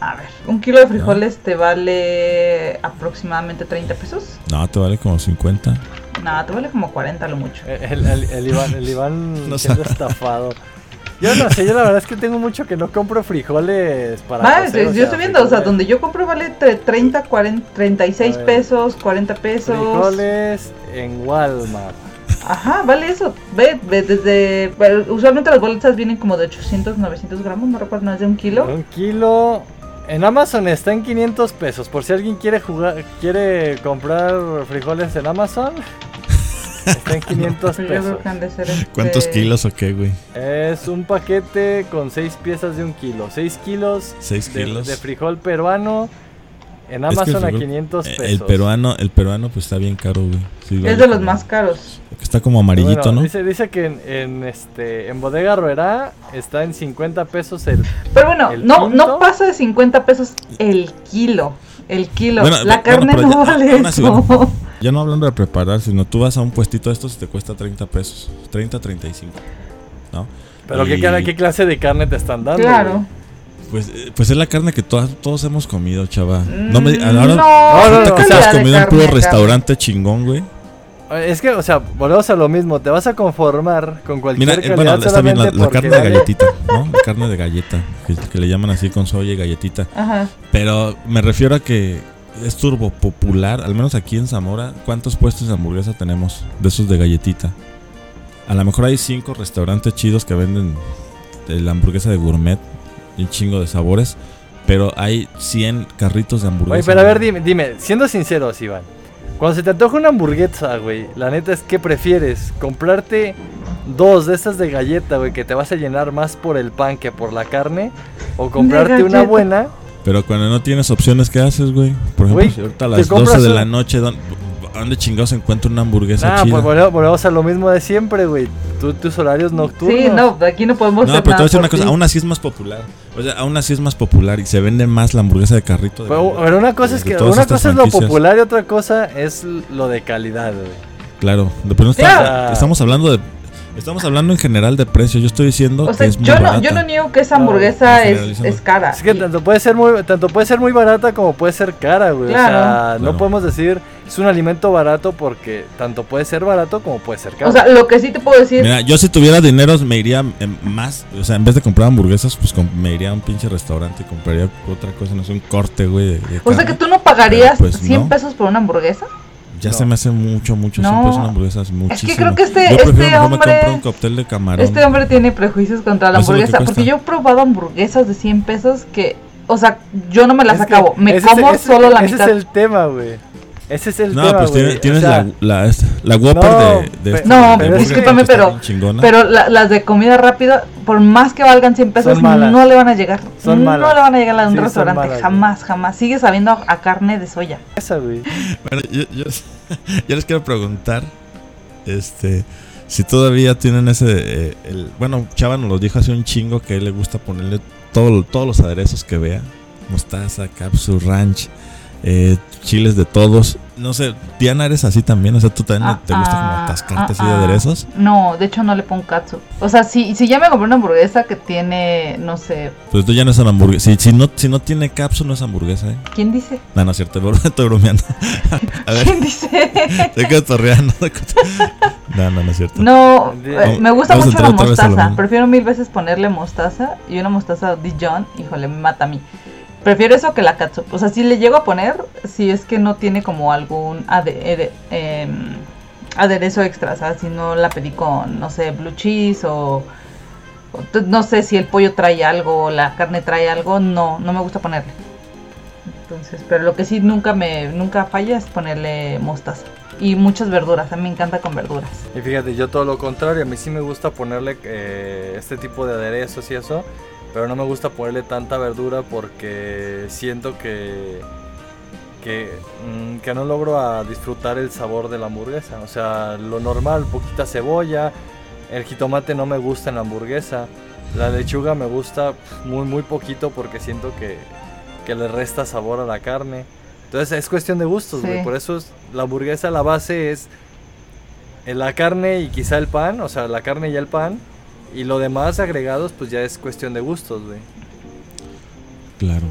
A ver, un kilo de frijoles te vale aproximadamente 30 pesos. No, te vale como 50. No, te vale como 40 a lo mucho. El, el- el Iván, el Iván (laughs) No siendo estafado. Yo no sé, yo la verdad es que tengo mucho que no compro frijoles para. Cocer, yo o sea, estoy viendo, o sea, donde yo compro vale entre 30, 40, 36 A ver. pesos, 40 pesos. Frijoles en Walmart. Ajá, vale eso. Ve, ve desde. bueno, usualmente las bolsas vienen como de 800, 900 gramos, no recuerdo, no es de un kilo. Un kilo. En Amazon está en 500 pesos. Por si alguien quiere jugar, quiere comprar frijoles en Amazon, está en (laughs) 500 Yo pesos. este- ¿Cuántos kilos o qué, güey? Es un paquete con 6 piezas de un kilo. 6 kilos 6 de, kilos. de frijol peruano en Es que el Amazon a frijol- 500 Eh, pesos. El peruano, el peruano pues está bien caro, güey. Sí, vale Es de los como- más caros. Está como amarillito, Bueno, ¿no? Dice, dice que en, en, este en Bodega Ruera está en 50 pesos el. Pero bueno, ¿El no, quinto? no pasa de 50 pesos el kilo. El kilo. Bueno, la carne pero no ya- vale eso. Ya no hablando de preparar, sino tú vas a un puestito de estos y te cuesta 30 pesos. 30, 35. ¿No? Pero ¿qué, Y- cara- qué clase de carne te están dando? Claro. Pues, eh, pues es la carne que todas, todos hemos comido, chava. No me Mm, ahora, no, no, ahorita no, que has comido en puro restaurante chingón, güey. Es que, o sea, volvemos a lo mismo. Te vas a conformar con cualquier Mira, eh, calidad bueno, está bien la, carne de galletita, ¿no? La carne de galleta, que, que le llaman así con soya y galletita. Ajá. Pero me refiero a que es turbo popular, al menos aquí en Zamora. ¿Cuántos puestos de hamburguesa tenemos de esos de galletita? A lo mejor hay cinco restaurantes chidos que venden de la hamburguesa de gourmet y un chingo de sabores. Pero hay 100 carritos de hamburguesa. Oye, pero a ver, dime, dime, siendo sinceros, Iván. Cuando se te antoja una hamburguesa, güey, la neta es que prefieres comprarte dos de estas de galleta, güey, que te vas a llenar más por el pan que por la carne, o comprarte una buena. Pero cuando no tienes opciones, ¿qué haces, güey? Por ejemplo, Güey, si ahorita a las compras 12 de un- la noche, ¿dónde, dónde chingados encuentro una hamburguesa Ah, chida? pues volvemos, volvemos a lo mismo de siempre, güey. Tú, tus horarios nocturnos. Sí, no, aquí no podemos No, hacer pero te voy a decir una cosa, ti. aún así es más popular. O sea, aún así es más popular y se vende más la hamburguesa de carrito. de Pero, pero una cosa de es que una cosa es lo popular y otra cosa es lo de calidad, güey. Claro, pero no está- estamos hablando de Estamos hablando en general de precio. Yo estoy diciendo O que sea, es muy yo no, barata. yo no niego que esa No, hamburguesa es, es cara. Es que Y- tanto puede ser muy, tanto puede ser muy barata como puede ser cara, güey. O sea, Claro. no Claro. podemos decir es un alimento barato porque tanto puede ser barato como puede ser caro. o sea, lo que sí te puedo decir, Mira, yo si tuviera dinero me iría más, o sea, en vez de comprar hamburguesas, pues me iría a un pinche restaurante y compraría otra cosa, no sé, un corte, güey. de- de o sea que tú no pagarías Pero, pues, 100 no. pesos por una hamburguesa. Ya No. se me hace mucho, mucho. No. Siempre es una hamburguesa, es muchísimo. creo que este- Yo prefiero este mejor me hombre- compro un cóctel de camarón. Este hombre tiene prejuicios contra la que hamburguesa. Porque yo he probado hamburguesas de 100 pesos que, o sea, yo no me las Es que acabo. Me ese es- como ese- solo la ese mitad. es el tema, güey. Ese es el No, tema, pues tiene- O tienes sea, la, la, esta- la Whopper No, de, de, este- No, de pero Burger discúlpame, pero-. Pero la- las de comida rápida, por más que valgan 100 pesos, no le van a llegar. Son no malas. le van a llegar a un Sí, restaurante. malas, güey. jamás, jamás. Sigue sabiendo a, carne de soya. esa, güey. Bueno, yo, yo- (laughs) yo les quiero preguntar, este, si todavía tienen ese, eh, el, bueno, Chava nos lo dijo hace un chingo que a él le gusta ponerle todo, todos los aderezos que vea, mostaza, capsu, ranch, eh, chiles de todos. No sé, Diana, eres así también, o sea, tú también Ah, te gusta como ah, atascarte así ah, de ah. aderezos. No, de hecho no le pongo katsu. O sea, si, si ya me compré una hamburguesa que tiene, no sé, Pues tú ya no es una hamburguesa. Si, si no, si no tiene capsu, no es hamburguesa, ¿eh? ¿quién dice? No, no es cierto, estoy (laughs) bromeando. A ver, ¿Quién dice? (laughs) torreando. No, no, no es cierto. No, eh, me gusta mucho la mostaza. Prefiero mil veces ponerle mostaza y una mostaza Dijon, híjole, me mata a mí. Prefiero eso que la catsup. O sea, si le llego a poner, si es que no tiene como algún em, aderezo extra, o sea, si no la pedí con, no sé, blue cheese o, no sé si el pollo trae algo o la carne trae algo, no, no me gusta ponerle. Entonces, pero lo que sí nunca me nunca falla es ponerle mostaza y muchas verduras. A mí me encanta con verduras. Y fíjate, yo todo lo contrario, a mí sí me gusta ponerle eh, este tipo de aderezos y eso, pero no me gusta ponerle tanta verdura porque siento que que, mm, que no logro a disfrutar el sabor de la hamburguesa. O sea, lo normal, poquita cebolla, el jitomate no me gusta en la hamburguesa, la lechuga me gusta muy muy poquito porque siento que, que le resta sabor a la carne. Entonces es cuestión de gustos, güey. Sí. Por eso es- la hamburguesa, la base es eh, la carne y quizá el pan, o sea, la carne y el pan. Y lo demás agregados, pues ya es cuestión de gustos, güey. Claro.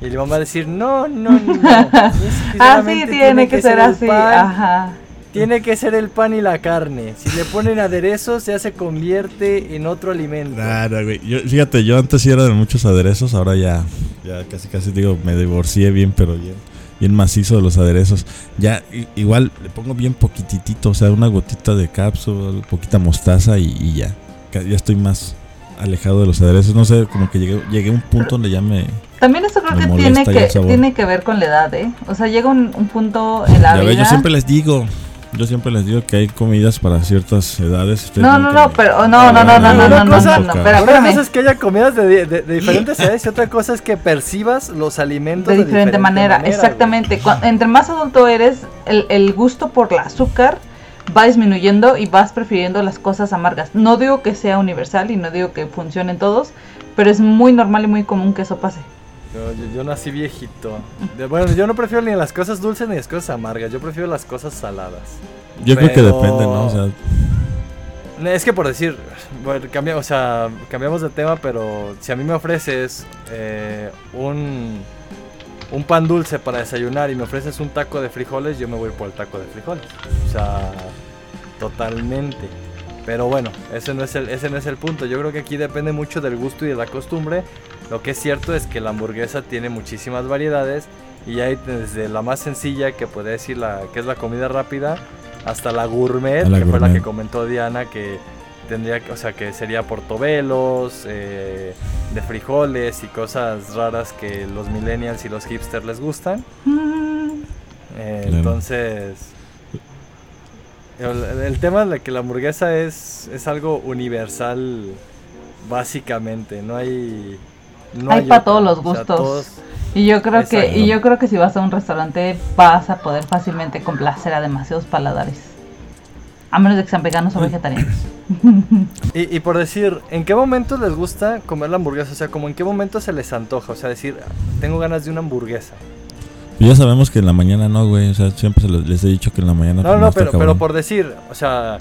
Y le vamos a decir, no, no, no. (laughs) es que Así solamente tiene que ser así. pan, Ajá. Tiene que ser el pan y la carne. Si le ponen aderezos, ya se convierte en otro alimento. Nada, güey. Yo, fíjate, yo antes sí era de muchos aderezos, ahora ya, ya casi casi digo, me divorcié bien, pero bien, bien macizo de los aderezos. Ya igual le pongo bien poquitito, o sea, una gotita de cápsula, poquita mostaza y, y ya. Ya estoy más alejado de los aderezos. No sé, como que llegué, llegué a un punto donde ya me... También eso creo que tiene que tiene que ver con la edad, ¿eh? O sea, llega un, un punto en la Ya vida. ves, yo siempre les digo, yo siempre les digo que hay comidas para ciertas edades. No, no, no, pero no, no, no, no, no, no, no, cosa- no, no, Una cosa es que haya comidas de, de- de diferentes edades y otra cosa es que percibas los alimentos de diferente, manera, güey. exactamente. Cu- Entre más adulto eres, el, el gusto por el azúcar va disminuyendo y vas prefiriendo las cosas amargas. No digo que sea universal y no digo que funcione en todos, pero es muy normal y muy común que eso pase. Yo, yo- yo nací viejito. De- bueno, yo no prefiero ni las cosas dulces ni las cosas amargas. Yo prefiero las cosas saladas. Yo creo que depende, ¿no? O sea, Es que por decir, bueno, cambia, o sea, cambiamos de tema, pero si a mí me ofreces eh, un, un pan dulce para desayunar y me ofreces un taco de frijoles, yo me voy por el taco de frijoles. O sea, totalmente. Pero bueno, ese no, es el, ese no es el punto. Yo creo que aquí depende mucho del gusto y de la costumbre. Lo que es cierto es que la hamburguesa tiene muchísimas variedades y hay desde la más sencilla, que puede decir la, que es la comida rápida, hasta la gourmet, la que fue la que comentó Diana, que tendría, que- o sea, que sería portobelos, eh, de frijoles y cosas raras que los millennials y los hipsters les gustan. Mm, Eh, Claro. Entonces, el, el tema de que la hamburguesa es, es algo universal, básicamente. No hay. No Hay pa' otra. todos los O sea, gustos. todos- Y yo creo que y yo creo que si vas a un restaurante vas a poder fácilmente complacer a demasiados paladares. A menos de que sean veganos o vegetarianos. (laughs) y, y por decir, ¿en qué momento les gusta comer la hamburguesa? O sea, como en qué momento se les antoja. O sea, decir, tengo ganas de una hamburguesa. Pues ya sabemos que en la mañana no, güey. O sea, siempre se les he dicho que en la mañana. No, pues, no, pero, pero por decir, o sea,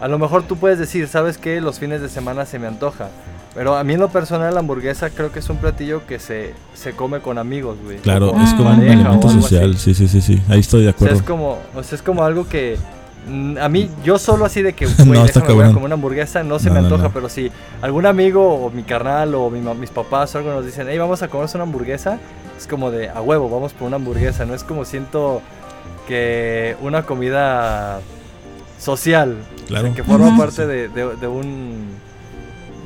a lo mejor tú puedes decir, ¿sabes qué? Los fines de semana se me antoja. Pero a mí en lo personal la hamburguesa creo que es un platillo que se, se come con amigos, güey. Claro, es como un elemento social. así. Sí, sí, sí, sí. Ahí estoy de O sea, acuerdo. es como, o sea, es como algo que a mí, yo solo así de que, (laughs) No, güey, está déjame comer una hamburguesa, no se No, me no, antoja, no. pero si algún amigo o mi carnal o mi mis papás o algo nos dicen, hey, vamos a comernos una hamburguesa, es como de, a huevo, vamos por una hamburguesa, no es como siento que una comida social, o sea, Claro. que forma parte de, de- de un,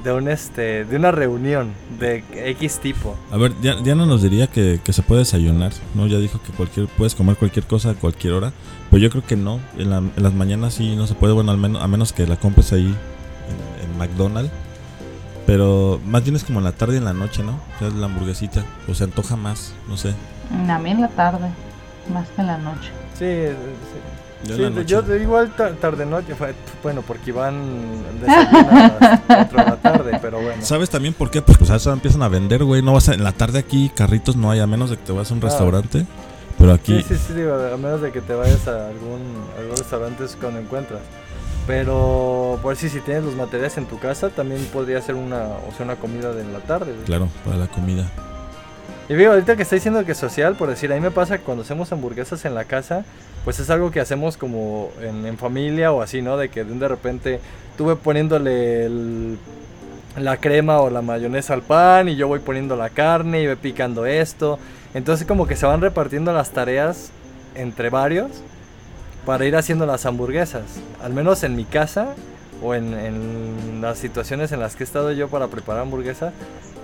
de un, este, de una reunión de X tipo. A ver, ya, Diana nos diría que, que se puede desayunar, ¿no? Ya dijo que cualquier puedes comer cualquier cosa a cualquier hora, pero yo creo que no. En, la- en las mañanas sí no se puede, bueno, al menos, a menos que la compres ahí en, en McDonald's. Pero más bien es como en la tarde y en la noche, ¿no? O sea, la hamburguesita. O se antoja más, no sé. A mí en la tarde, más que en la noche. Sí, sí. Yo en Sí, noche. yo de igual ta- tarde noche, fue- bueno, porque Iván desayuna a las 4 de la tarde, pero bueno. ¿Sabes también por qué? Pues, pues a eso empiezan a vender, güey. No vas a, en la tarde aquí carritos no hay, a menos de que te vayas a un Ah. restaurante. Pero aquí, Sí, sí, sí, digo, a menos de que te vayas a algún, algún restaurante es cuando encuentras. Pero, por si si tienes los materiales en tu casa, también podría ser una, o sea, una comida de la tarde. claro, para la comida. Y digo, ahorita que está diciendo que es social, por decir, a mí me pasa que cuando hacemos hamburguesas en la casa, pues es algo que hacemos como en, en familia o así, ¿no? De que de repente tuve poniéndole el- la crema o la mayonesa al pan y yo voy poniendo la carne y voy picando esto. Entonces como que se van repartiendo las tareas entre varios para ir haciendo las hamburguesas. Al menos en mi casa o en, en las situaciones en las que he estado yo para preparar hamburguesa,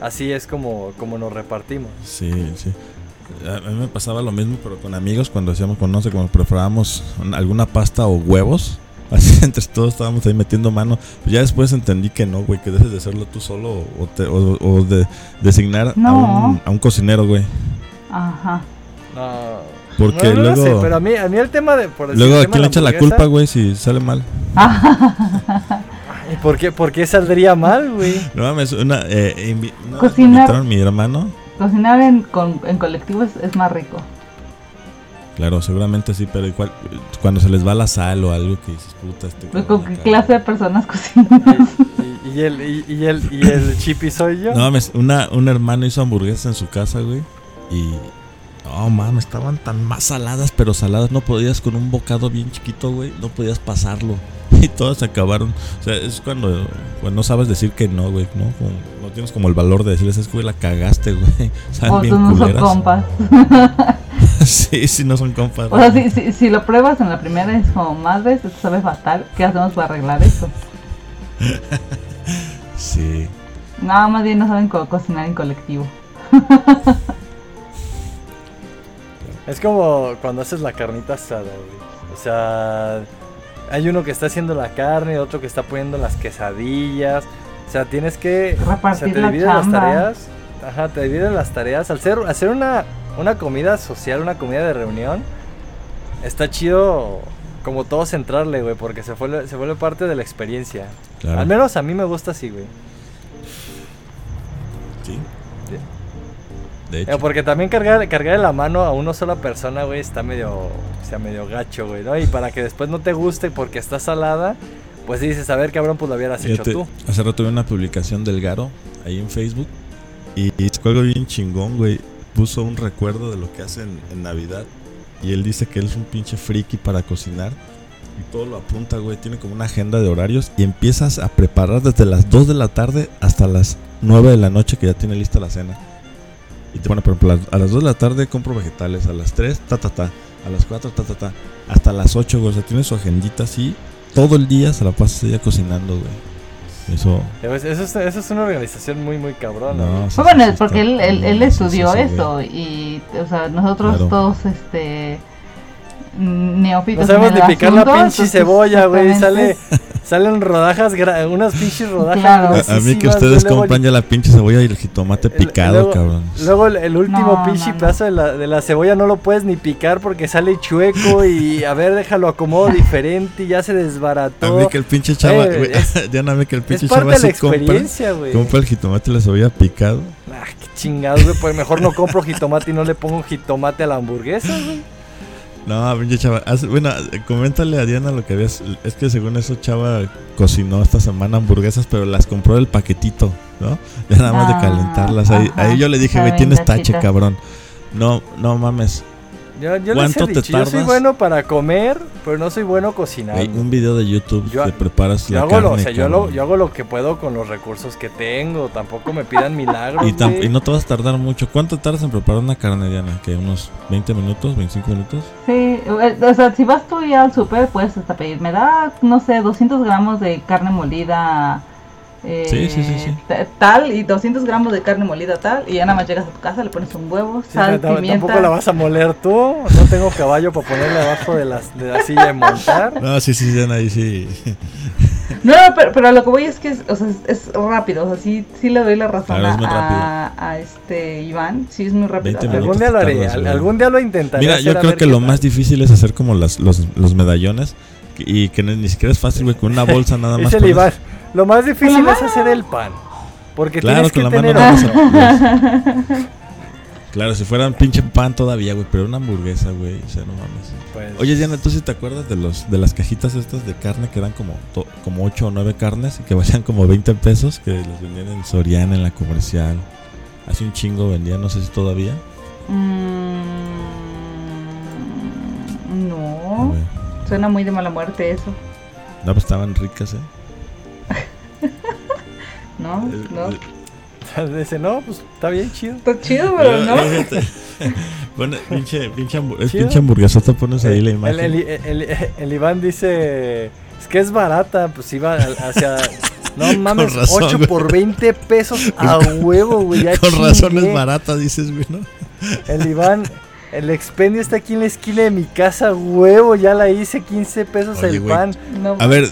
así es como, como nos repartimos. Sí, sí. A mí me pasaba lo mismo, pero con amigos cuando hacíamos, con, no sé, cuando preparábamos un- alguna pasta o huevos. Así (laughs) entre todos estábamos ahí metiendo mano. Pues ya después entendí que no, güey, que debes de hacerlo tú solo o, te- o- o de designar a, un, a un cocinero, güey. Ajá. No, Porque no, no lo luego, sé, pero a mí, a mí el tema de... Por decir, luego a quién le echa la culpa, güey, si sale mal. (laughs) ¿Y por qué, por qué saldría mal, güey? No mames, una, eh, invi- Cocinar. mi hermano. Cocinar en, con- en colectivo es, es más rico. Claro, seguramente sí, pero igual, cuando se les va la sal o algo que dices, puta, este Pues, ¿Con qué acá". clase de personas (laughs) cocinan? Y, y el, y, y el, y el chipi soy yo. No mames, una, un hermano hizo hamburguesas en su casa, güey. Y. Oh, mames, estaban tan más saladas, pero saladas. No podías con un bocado bien chiquito, güey. No podías pasarlo. (laughs) Y todas se acabaron. O sea, es cuando, cuando no sabes decir que no, güey. ¿no? Como- no tienes como el valor de decirles, es que güey, la cagaste, güey. (laughs) O bien tú no compas. (laughs) sí, sí, no son compas. O sea, si, si, si lo pruebas en la primera es como, madre, esto sabe fatal. ¿Qué hacemos para arreglar esto? (laughs) Sí. No, más bien no saben co- cocinar en colectivo. (laughs) Es como cuando haces la carnita asada, güey. O sea, hay uno que está haciendo la carne, otro que está poniendo las quesadillas. O sea, tienes que... O sea, Repartir te la dividen las tareas. Ajá, te dividen las tareas. Al ser, hacer una, una comida social, una comida de reunión, está chido como todos entrarle, güey, porque se vuelve, se vuelve parte de la experiencia. Claro. Al menos a mí me gusta así, güey. Sí. Sí. De Eh, hecho. Porque también cargar, cargar la mano a una sola persona, güey, está medio, o sea, medio gacho, güey, ¿no? Y para que después no te guste porque está salada, pues dices, a ver, cabrón, pues lo hubieras hecho tú. hace rato vi una publicación del Garo ahí en Facebook y, sacó algo bien chingón, güey. Puso un recuerdo de lo que hace en, Navidad y él dice que él es un pinche friki para cocinar y todo lo apunta, güey. Tiene como una agenda de horarios y empiezas a preparar desde las 2 de la tarde hasta las 9 de la noche que ya tiene lista la cena. Y te por ejemplo, a las 2 de la tarde compro vegetales, a las 3, ta, ta, ta, a las 4, ta, ta, ta, hasta las 8, güey. O sea, tiene su agendita así. Todo el día se la pasa ella cocinando, güey. Eso. Eso es, eso es una organización muy, muy cabrona. No, sí, Pues bueno, sí, porque está- él, él, él estudió sí, eso y, o sea, nosotros Claro. todos, este, neófitos. No sabemos en ni picar la asunto, pinche entonces, cebolla, güey. Sale. Salen rodajas, unas pinches rodajas. Claro. A, a mí que ustedes compran ya la pinche cebolla y el jitomate el- picado, luego- cabrón. Luego el, el último No, pinche no, no. pedazo de la, de la cebolla no lo puedes ni picar porque sale chueco y a ver, déjalo acomodo diferente y ya se A desbarató. mí que el pinche chava, Eh, güey, es- (laughs) ya no me que el Es pinche parte chava de la sí compra, experiencia, güey. compra el jitomate y la cebolla picado. Ah, qué chingados, güey. Pues mejor no compro jitomate y no le pongo jitomate a la hamburguesa, güey. No, pinche chava. bueno, coméntale a Diana lo que habías. Es que según eso, chava cocinó esta semana hamburguesas, pero las compró del paquetito, ¿no? Ya nada más de Ah, calentarlas. Ahí, ajá, ahí yo le dije, güey, tienes tache, cabrón. No, no mames. Yo, yo les he ¿Cuánto te dicho, yo soy tardas? bueno para comer, pero no soy bueno cocinando. Güey, un video de YouTube Yo- te preparas Yo la hago, carne. lo, o sea, yo, lo- yo hago lo que puedo con los recursos que tengo. Tampoco me pidan (laughs) milagros. y, tam- güey. y no te vas a tardar mucho. ¿Cuánto tardas en preparar una carne, Diana? ¿Que unos 20 minutos, 25 minutos? Sí, o sea, si vas tú ya al super, puedes hasta pedir. Me da, no sé, 200 gramos de carne molida. Eh, Sí, sí, sí, sí. t- Tal y 200 gramos de carne molida tal. Y ya nada más llegas a tu casa, le pones un huevo, sal, pimienta. Tampoco la vas a moler tú. No tengo caballo para ponerle abajo de, las, de la silla de montar. (laughs) No, sí, sí, ahí sí. (laughs) No, pero, pero a lo que voy es que es, o sea, es, es rápido. O sea, sí, sí le doy la razón Claro, es muy a, a este Iván. Sí, es muy rápido. 20 O sea, minutos. Algún día lo haré. al- algún día lo intentaré. Mira, yo creo que lo tal. más difícil es hacer como las, los, los medallones. Y que ni siquiera es fácil, güey, con una bolsa nada (laughs) más. El Iván. Lo más difícil es hacer el pan. Porque Claro, tienes que con la mano tener. no a pues. Claro, si fuera un pinche pan todavía, güey, pero una hamburguesa, güey, o sea, no mames. Pues, Oye, Diana, ¿tú sí te acuerdas de los de las cajitas estas de carne que eran como to- como 8 o 9 carnes y que (laughs) valían como 20 pesos? Que los vendían en Soriana, en la comercial. Hace un chingo vendían, no sé si todavía. Mm, no. Suena muy de mala muerte eso. No, pues estaban ricas, ¿eh? ¿No? Eh, ¿No? eh, (laughs) Dice, no, pues está bien chido. Está chido, pero no. (laughs) pone- (laughs) pinche, pinche, es pinche hamburguesota, pones ahí la El, imagen. el- el- el Iván dice, es que es barata, pues iba hacia... No mames, razón, 8 güey. por 20 pesos a huevo, güey. ya Con razones chingué. baratas, dices, güey, ¿no? El Iván, el expendio está aquí en la esquina de mi casa, huevo. Ya la hice 15 pesos Oye, el pan. No A ver.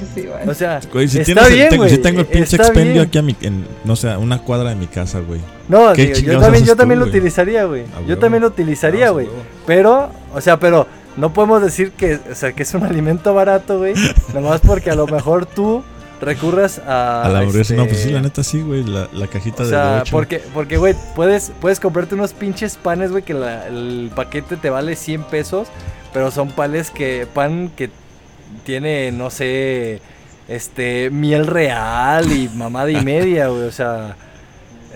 O sea, Güey, si está tienes el- bien, tengo, güey. si tengo el pinche está expendio bien. aquí a mi, en, no sé, una cuadra de mi casa, güey. No, ¿Qué digo, yo también, yo también tú, lo utilizaría, güey. Yo también lo utilizaría, güey. Pero, o sea, pero no podemos decir que, o sea, que es un alimento barato, güey. (laughs) nomás porque a lo mejor tú recurras a. A la hamburguesa, no, este, pues sí, la neta sí, güey, la, la cajita O de sea, ocho. porque, porque, güey, puedes, puedes comprarte unos pinches panes, güey, que la- el paquete te vale 100 pesos, pero son panes que, pan que tiene, no sé, este, miel real y mamada y media, güey, o sea,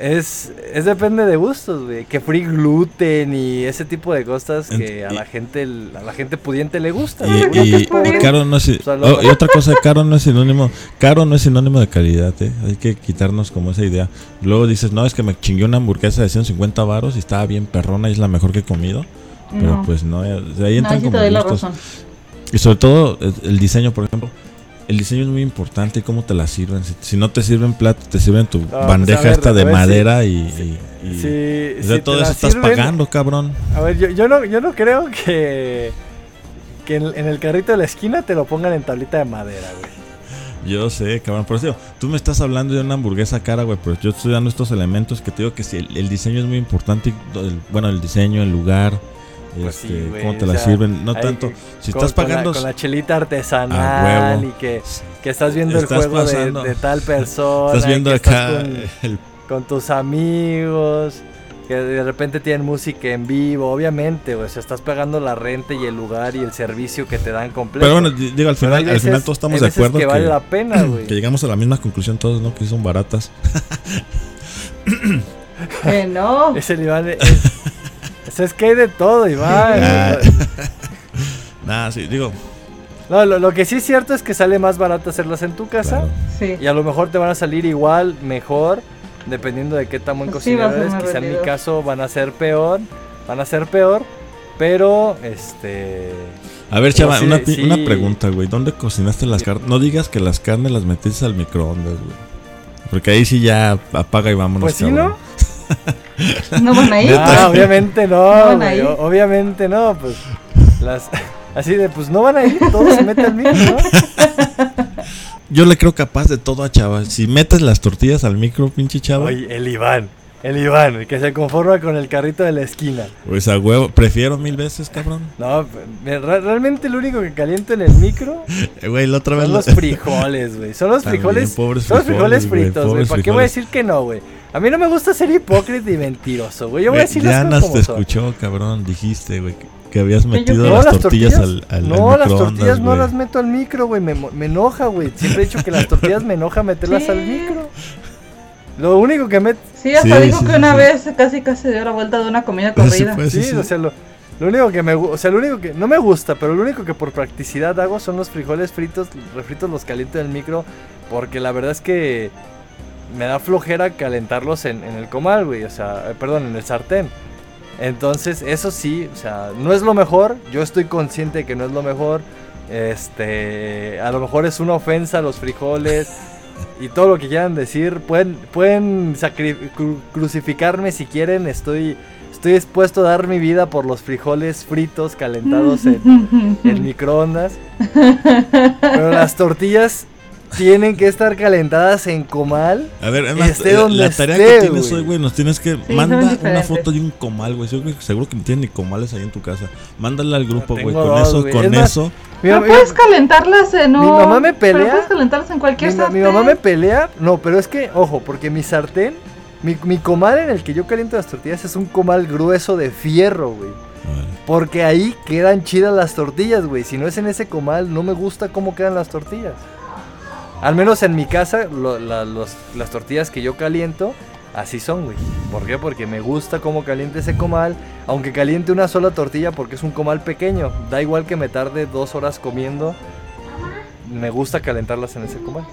es, es depende de gustos, güey, que free gluten y ese tipo de cosas que a la gente, a la gente pudiente le gusta. Y, y- caro no es O sea, lo- oh, y otra cosa caro no es sinónimo caro no es sinónimo de calidad eh hay que quitarnos como esa idea luego dices no es que me chingué una hamburguesa de 150 varos y estaba bien perrona y es la mejor que he comido pero No. pues no eh, o sea, ahí No, entran te como doy la gustos. razón. y sobre todo el diseño por ejemplo el diseño es muy importante y cómo te la sirven si, si no te sirven plato te sirven tu pues, bandeja ver, esta de si- madera y, y- y- si- o sea, si todo eso estás sirven, pagando cabrón A ver, yo, yo no, yo no creo que, que en, en el carrito de la esquina te lo pongan en tablita de madera, güey. Yo sé, cabrón. Por eso, digo, tú me estás hablando de una hamburguesa cara, güey, pero yo estoy dando estos elementos que te digo que si el, el diseño es muy importante. y el- bueno, el diseño, el lugar, Pues este, sí, güey, cómo te o la sea, sirven. No tanto. Si con- estás con la- pagando. Con la, chelita artesanal huevo. y que, que estás viendo Estás el juego de, pasando- de tal persona. Estás viendo acá estás con, el. con tus amigos. Que de repente tienen música en vivo, obviamente, güey. O sea, estás pagando la renta y el lugar y el servicio que te dan completo. Pero bueno, di- digo, al final, al final todos estamos de acuerdo que que, vale la pena, güey. (clears throat) que llegamos a la misma conclusión todos, ¿no? Que son baratas. Que no. (laughs) Es el Iván. Es, es, es que hay de todo, Iván. Ah. (laughs) Nada, sí, digo. No, lo, lo que sí es cierto es que sale más barato hacerlas en tu casa. claro. Sí. Y a lo mejor te van a salir igual, mejor, dependiendo de qué tan buen Pues cocinero eres. Quizá en mi caso van a ser peor, van a ser peor, pero este... A ver, chava, sí, una, pi- sí. una pregunta, güey. ¿Dónde cocinaste las carnes? No digas que las carnes las metiste al microondas, güey. Porque ahí sí ya apaga y vámonos. Pues sí, cabrón. ¿no? No van a ir. Obviamente no, ¿No van güey, a ir? o- obviamente no, pues las... Así de, pues no van a ir, todo se mete al micro, ¿no? Yo le creo capaz de todo a Chava. Si metes las tortillas al micro, pinche Chava. Oye, el Iván, el Iván, el que se conforma con el carrito de la esquina. Pues a huevo. Prefiero mil veces, cabrón. No, me- re- realmente lo único que caliento en el micro Eh, Güey, la otra vez son lo- los frijoles, güey. Son los También, frijoles, son los frijoles fritos, güey. ¿Para qué voy a decir que no, güey? A mí no me gusta ser hipócrita y mentiroso, güey. Yo voy a decir las Diana cosas como te son. escuchó, cabrón. Dijiste, güey, que, que habías metido? No, las, tortillas, al, al no, al las tortillas no las meto al micro, güey. Me, mo- me enoja, güey. Siempre he dicho que las (laughs) tortillas me enoja meterlas al micro. Lo único que me... Sí, hasta Sí, dijo sí, que sí, una sí. vez casi casi dio la vuelta de una comida Pues sí, corrida. pues. Sí, sí, sí. o sea, lo, lo único que me... O sea, lo único que... No me gusta, pero lo único que por practicidad hago son los frijoles fritos. Refritos los caliento en el micro. Porque la verdad es que... Me da flojera calentarlos en, en el comal, güey. O sea, eh, perdón, en el sartén. Entonces, eso sí, o sea, no es lo mejor. Yo estoy consciente de que no es lo mejor. Este, a lo mejor es una ofensa a los frijoles (laughs) y todo lo que quieran decir. Pueden, pueden cru- crucificarme si quieren. Estoy, estoy dispuesto a dar mi vida por los frijoles fritos calentados en, (laughs) en microondas. (laughs) Pero las tortillas tienen que estar calentadas en comal. A ver, además, Esté donde la tarea esté, que tienes hoy, güey, nos tienes que... Sí, manda una foto de un comal, güey. Seguro, que no tienen ni comales ahí en tu casa. Mándala al grupo, güey. Con dos, eso, con Es más, eso. Mi, Pero mi- puedes calentarlas en mi un... mamá me pelea. Pero puedes calentarlas en cualquier mi, mi sartén. mamá me pelea. No, pero es que, ojo, porque mi sartén, mi, mi comal en el que yo caliento las tortillas es un comal grueso de fierro, güey. Vale. Porque ahí quedan chidas las tortillas, güey. Si no es en ese comal, no me gusta cómo quedan las tortillas. Al menos en mi casa, lo- la- los- las tortillas que yo caliento, así son, güey. ¿Por qué? Porque me gusta cómo caliente ese comal. Aunque caliente una sola tortilla porque es un comal pequeño. Da igual que me tarde dos horas comiendo. Me gusta calentarlas en ese comal.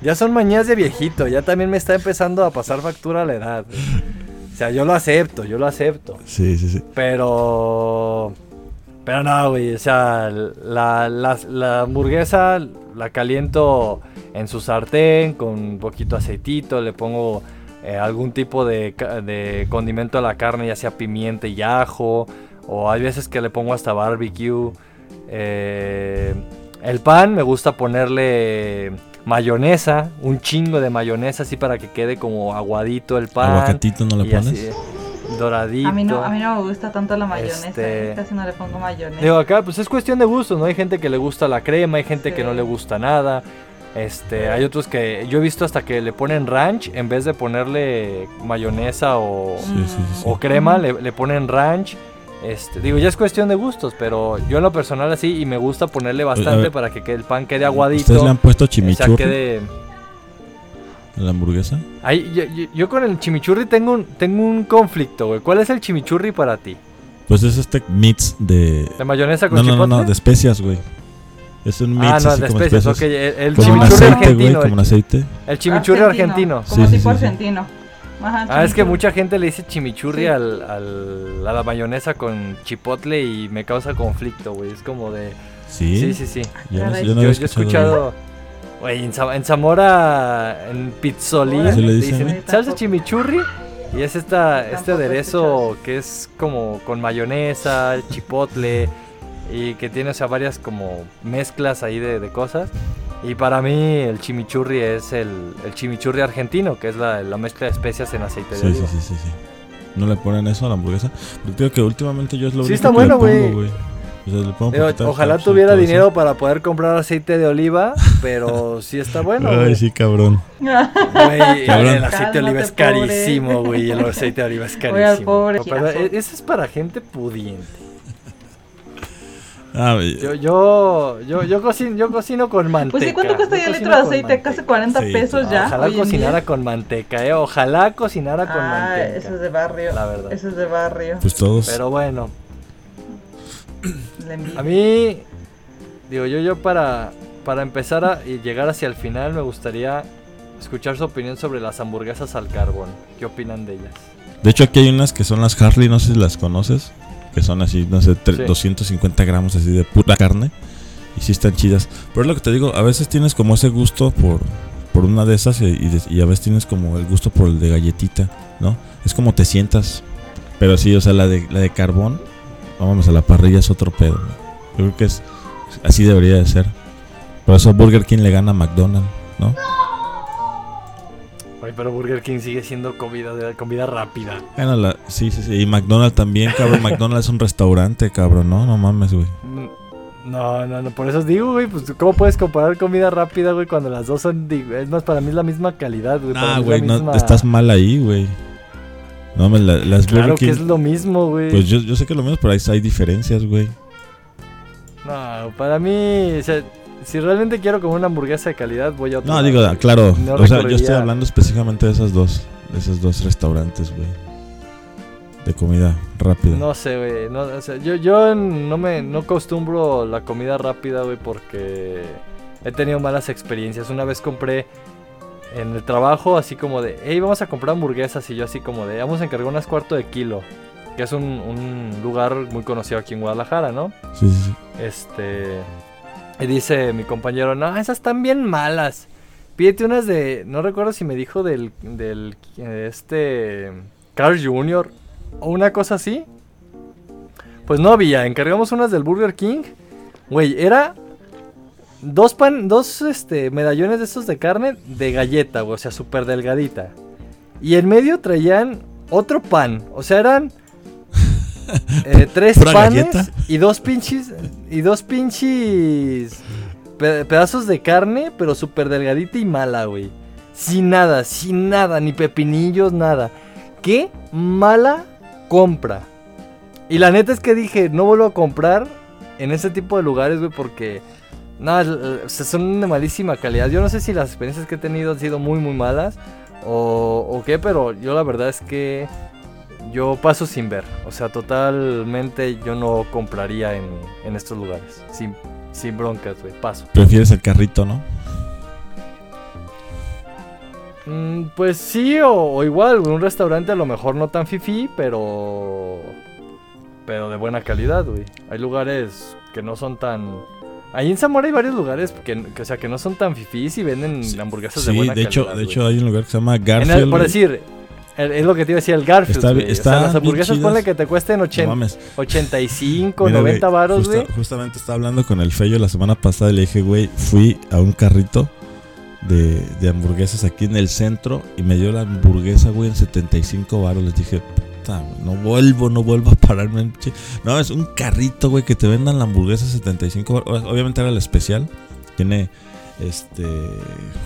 Ya son mañas de viejito. Ya también me está empezando a pasar factura la edad. güey. O sea, yo lo acepto, yo lo acepto. Sí, sí, sí. Pero. Pero no, güey. O sea, la, la, la hamburguesa la caliento en su sartén con un poquito aceitito. Le pongo eh, algún tipo de, de condimento a la carne, ya sea pimienta y ajo. O hay veces que le pongo hasta barbecue. Eh, el pan me gusta ponerle mayonesa, un chingo de mayonesa así para que quede como aguadito el pan. ¿Aguacatito no le pones? así, doradito. A mí, no, a mí no me gusta tanto la mayonesa. Este- eh, Casi no le pongo mayonesa. Digo, acá pues es cuestión de gusto, ¿no? Hay gente que le gusta la crema, hay gente que no le gusta nada. Este, hay otros que yo he visto hasta que le ponen ranch en vez de ponerle mayonesa o, Sí, sí, sí, sí. o crema, le, le ponen ranch. Este, digo, ya es cuestión de gustos, pero yo en lo personal así y me gusta ponerle bastante ver. para que quede- el pan quede aguadito. ¿Ustedes le han puesto o sea, chimichurri quede- la hamburguesa? Ay, yo, yo- yo con el chimichurri tengo un, tengo un conflicto, güey. ¿Cuál es el chimichurri para ti? Pues es este mix de... ¿De mayonesa con No, no, no, chipotle? no, de especias, güey. Es un mix Ah, no, así de como especias, especias. ok. El, el Como chimichurri aceite, güey, argentino. como en el, aceite. el chimichurri argentino. Como Sí, sí, tipo sí, sí. argentino. Ajá, Ah, es que mucha gente le dice chimichurri Sí. al, al- a la mayonesa con chipotle y me causa conflicto, güey. Es como de... Sí, Sí, sí, sí. Yo no, yo no yo he escuchado... Güey, en, en Zamora, en Pizzolín, ¿Así le dicen? dicen Sí, salsa chimichurri y es esta, este aderezo que es como con mayonesa, chipotle y que tiene, o sea, varias como mezclas ahí de, de cosas. Y para mí el chimichurri es el, el chimichurri argentino, que es la, la mezcla de especias en aceite de Sí, sí, oliva. sí, sí, sí. ¿No le ponen eso a la hamburguesa? Porque creo que últimamente yo es lo Sí, único está que bueno, le pongo, güey. Güey. O sea, le pongo Digo, poquita ojalá y tuviera eso. dinero para poder comprar aceite de oliva, pero sí está bueno. Ay, güey. sí, cabrón. Güey, Cabrón. el aceite de oliva es pobre. carísimo, güey. El aceite de oliva es carísimo. eso es para gente pudiente. Ah, Yo, yo, yo, yo cocino, yo cocino con manteca. Pues sí, ¿cuánto cuesta ya el litro de aceite? Casi 40 Sí, pesos ya. Ojalá cocinara con manteca, eh. Ojalá cocinara con Ah, manteca. eso es de barrio. La verdad. Eso es de barrio. pues todos. Pero bueno. (clears throat) a mí, digo, yo, yo para, para empezar a y llegar hacia el final, me gustaría escuchar su opinión sobre las hamburguesas al carbón. ¿Qué opinan de ellas? De hecho, aquí hay unas que son las Harley, no sé si las conoces. Que son así, no sé, Sí. 250 gramos así de pura carne. Y sí están chidas. Pero es lo que te digo, a veces tienes como ese gusto por, por una de esas y, y a veces tienes como el gusto por el de galletita, ¿no? Es como te sientas. Pero sí, o sea, la de, la de carbón, vamos a la parrilla es otro pedo. ¿no? Yo creo que es así debería de ser. Por eso Burger King le gana a McDonald's, ¿no? Ay, pero Burger King sigue siendo comida, comida rápida. Bueno, la- sí, sí, sí. Y McDonald's también, cabrón. (laughs) McDonald's es un restaurante, cabrón, ¿no? No mames, güey. Mm, No, no, no, por eso os digo, güey, pues ¿cómo puedes comparar comida rápida, güey, cuando las dos son, es más, para mí es la misma calidad, güey. Ah, güey, no, misma- estás mal ahí, güey. No, me la- las Claro Burger que es lo mismo, güey. Pues yo, yo sé que es lo mismo, pero ahí hay diferencias, güey. No, para mí, o sea, si realmente quiero como una hamburguesa de calidad, voy a otro No, lado, digo, güey. claro. No o sea, yo estoy hablando específicamente de esas dos. De esos dos restaurantes, güey. De comida rápida. No sé, güey. No, o sea, yo, yo no me no acostumbro la comida rápida, güey, porque he tenido malas experiencias. Una vez compré en el trabajo así como de, hey, vamos a comprar hamburguesas. Y yo así como de, vamos a encargar unas cuarto de kilo. Que es un, un lugar muy conocido aquí en Guadalajara, ¿no? Sí, sí, sí. Este. Y dice mi compañero, no, esas están bien malas. Pídete unas de. No recuerdo si me dijo del. del este. Carl Jr. o una cosa así. Pues no había. Encargamos unas del Burger King. Güey, era. Dos pan. Dos este, medallones de esos de carne de galleta, güey. O sea, súper delgadita. Y en medio traían otro pan. O sea, eran. (laughs) eh, tres ¿Pura panes galleta? y dos pinches. Y dos pinches. pe- pedazos de carne, pero súper delgadita y mala, güey. Sin nada, sin nada, ni pepinillos, nada. Qué mala compra. Y la neta es que dije, no vuelvo a comprar en ese tipo de lugares, güey, porque. No, o sea, son de malísima calidad. Yo no sé si las experiencias que he tenido han sido muy, muy malas o, o qué, pero yo la verdad es que yo paso sin ver. O sea, totalmente yo no compraría en, en estos lugares. Sin, sin broncas, güey, paso. Prefieres el carrito, ¿no? Mm, pues sí, o, o igual, un restaurante a lo mejor no tan fifi, pero. Pero de buena calidad, güey. Hay lugares que no son tan. Ahí en Zamora hay varios lugares que, que, o sea, que no son tan fifís y venden Sí, hamburguesas de Sí, buena de hecho, de hecho hay un lugar que se llama el- Garfield. por decir, el- es lo que te iba a decir, el Garfield. Está O sea, las hamburguesas ponle que te cuesten No 80, mames. 85, Mira, 90 güey, varos, justa- güey. Justamente estaba hablando con el Feyo la semana pasada y le dije, güey, fui a un carrito de, de hamburguesas aquí en el centro y me dio la hamburguesa, güey, en 75 baros. Les dije, puta, no vuelvo, no vuelvo a pararme. en che-". No, es un carrito, güey, que te vendan la hamburguesa 75 baros. Obviamente era el especial. Tiene, este,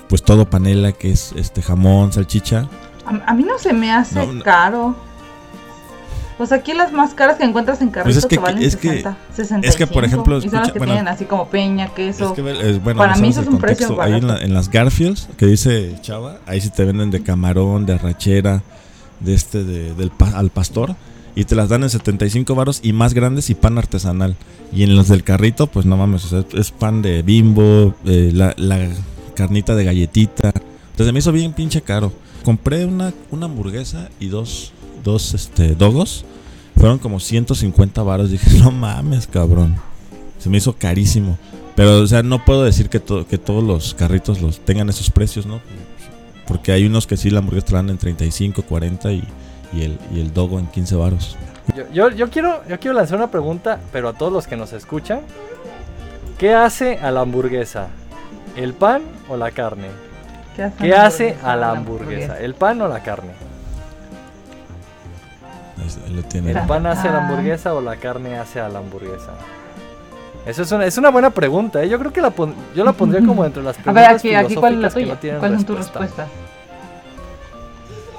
pues todo panela, que es este jamón, salchicha. A, a mí no se me hace No, no. caro. Pues aquí las más caras que encuentras en carritos Pues es que- que valen es que- 60, 65. es que, por ejemplo, y son las que bueno, tienen así como peña, queso. Es que, eh, bueno, Para mí eso es un precio. Ahí en, la- barato. en las Garfields, que dice Chava, ahí sí te venden de camarón, de arrachera, de este, de, del al pastor. Y te las dan en 75 varos y más grandes y pan artesanal. Y en los del carrito, pues no mames, es pan de bimbo, eh, la, la carnita de galletita. Entonces me hizo bien pinche caro. Compré una, una hamburguesa y dos, dos este, dogos. Fueron como 150 varos. Dije, (laughs) no mames, cabrón. Se me hizo carísimo. Pero, o sea, no puedo decir que, que todos los carritos los tengan esos precios, ¿no? Porque hay unos que sí la hamburguesa te la dan en 35, 40 y, y el, y el dogo en 15 varos. Yo, yo, yo quiero, yo quiero lanzar una pregunta, pero a todos los que nos escuchan. ¿Qué hace a la hamburguesa? ¿El pan o la carne? ¿Qué hace, ¿Qué la hace hamburguesa a la hamburguesa? ¿El pan o la carne? Ahí, lo. ¿El pan hace a la Ah. hamburguesa o la carne hace a la hamburguesa? Eso es una, es una buena pregunta, ¿eh? Yo creo que la pon- yo la pondría como entre las (laughs) A preguntas ver, aquí, aquí ¿cuál es la tuya? no ¿Cuáles son tus respuesta. respuestas?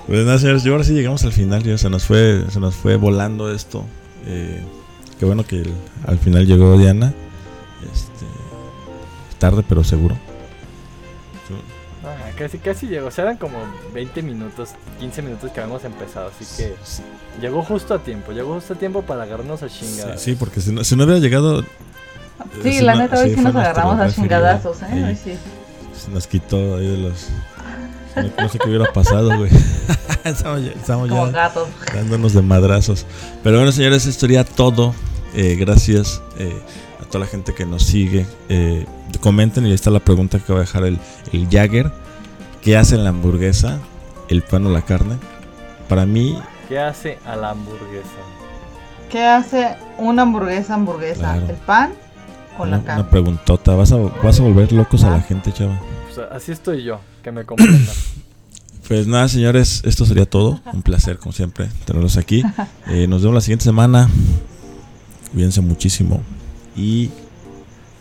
Pues nada, señores, yo ahora sí llegamos al final. Ya se nos fue, se nos fue volando esto. Eh, qué bueno que el- al final llegó Diana. Este, tarde, pero seguro. Ah, casi, casi llegó. O sea, eran como 20 minutos, 15 minutos que habíamos empezado. Así que Sí, llegó justo a tiempo. Llegó justo a tiempo para agarrarnos a sí, chingadas. sí, porque si no, si no hubiera llegado, Sí, la neta, hoy sí nos agarramos a chingadazos, ¿eh? Sí. Hoy sí. se nos quitó ahí de los. (laughs) No, no sé qué hubiera pasado, güey. (laughs) estamos ya, estamos Como ya gatos. dándonos de madrazos. Pero bueno, señores, esto sería todo. Eh, gracias eh, a toda la gente que nos sigue. Eh, comenten y ahí está la pregunta que va a dejar el, el Jagger. ¿Qué hace la hamburguesa? ¿El pan o la carne? Para mí, ¿Qué hace a la hamburguesa? ¿Qué hace una hamburguesa hamburguesa? Claro. ¿El pan o la una preguntota. Vas a, vas a volver locos a la Ah. gente, chava. Pues así estoy yo, que me comprendan. (coughs) Pues nada, señores, esto sería todo. Un placer, como siempre, tenerlos aquí. (laughs) Eh, nos vemos la siguiente semana. Cuídense muchísimo. Y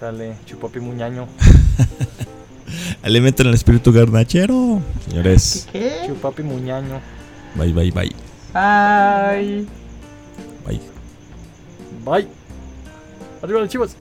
Sale Chupapi Muñaño. (laughs) alimenten el espíritu garnachero. Señores, ¿Qué? Chupapi Muñaño. bye, bye, bye. Bye. Bye. Bye. Arriba los chivos.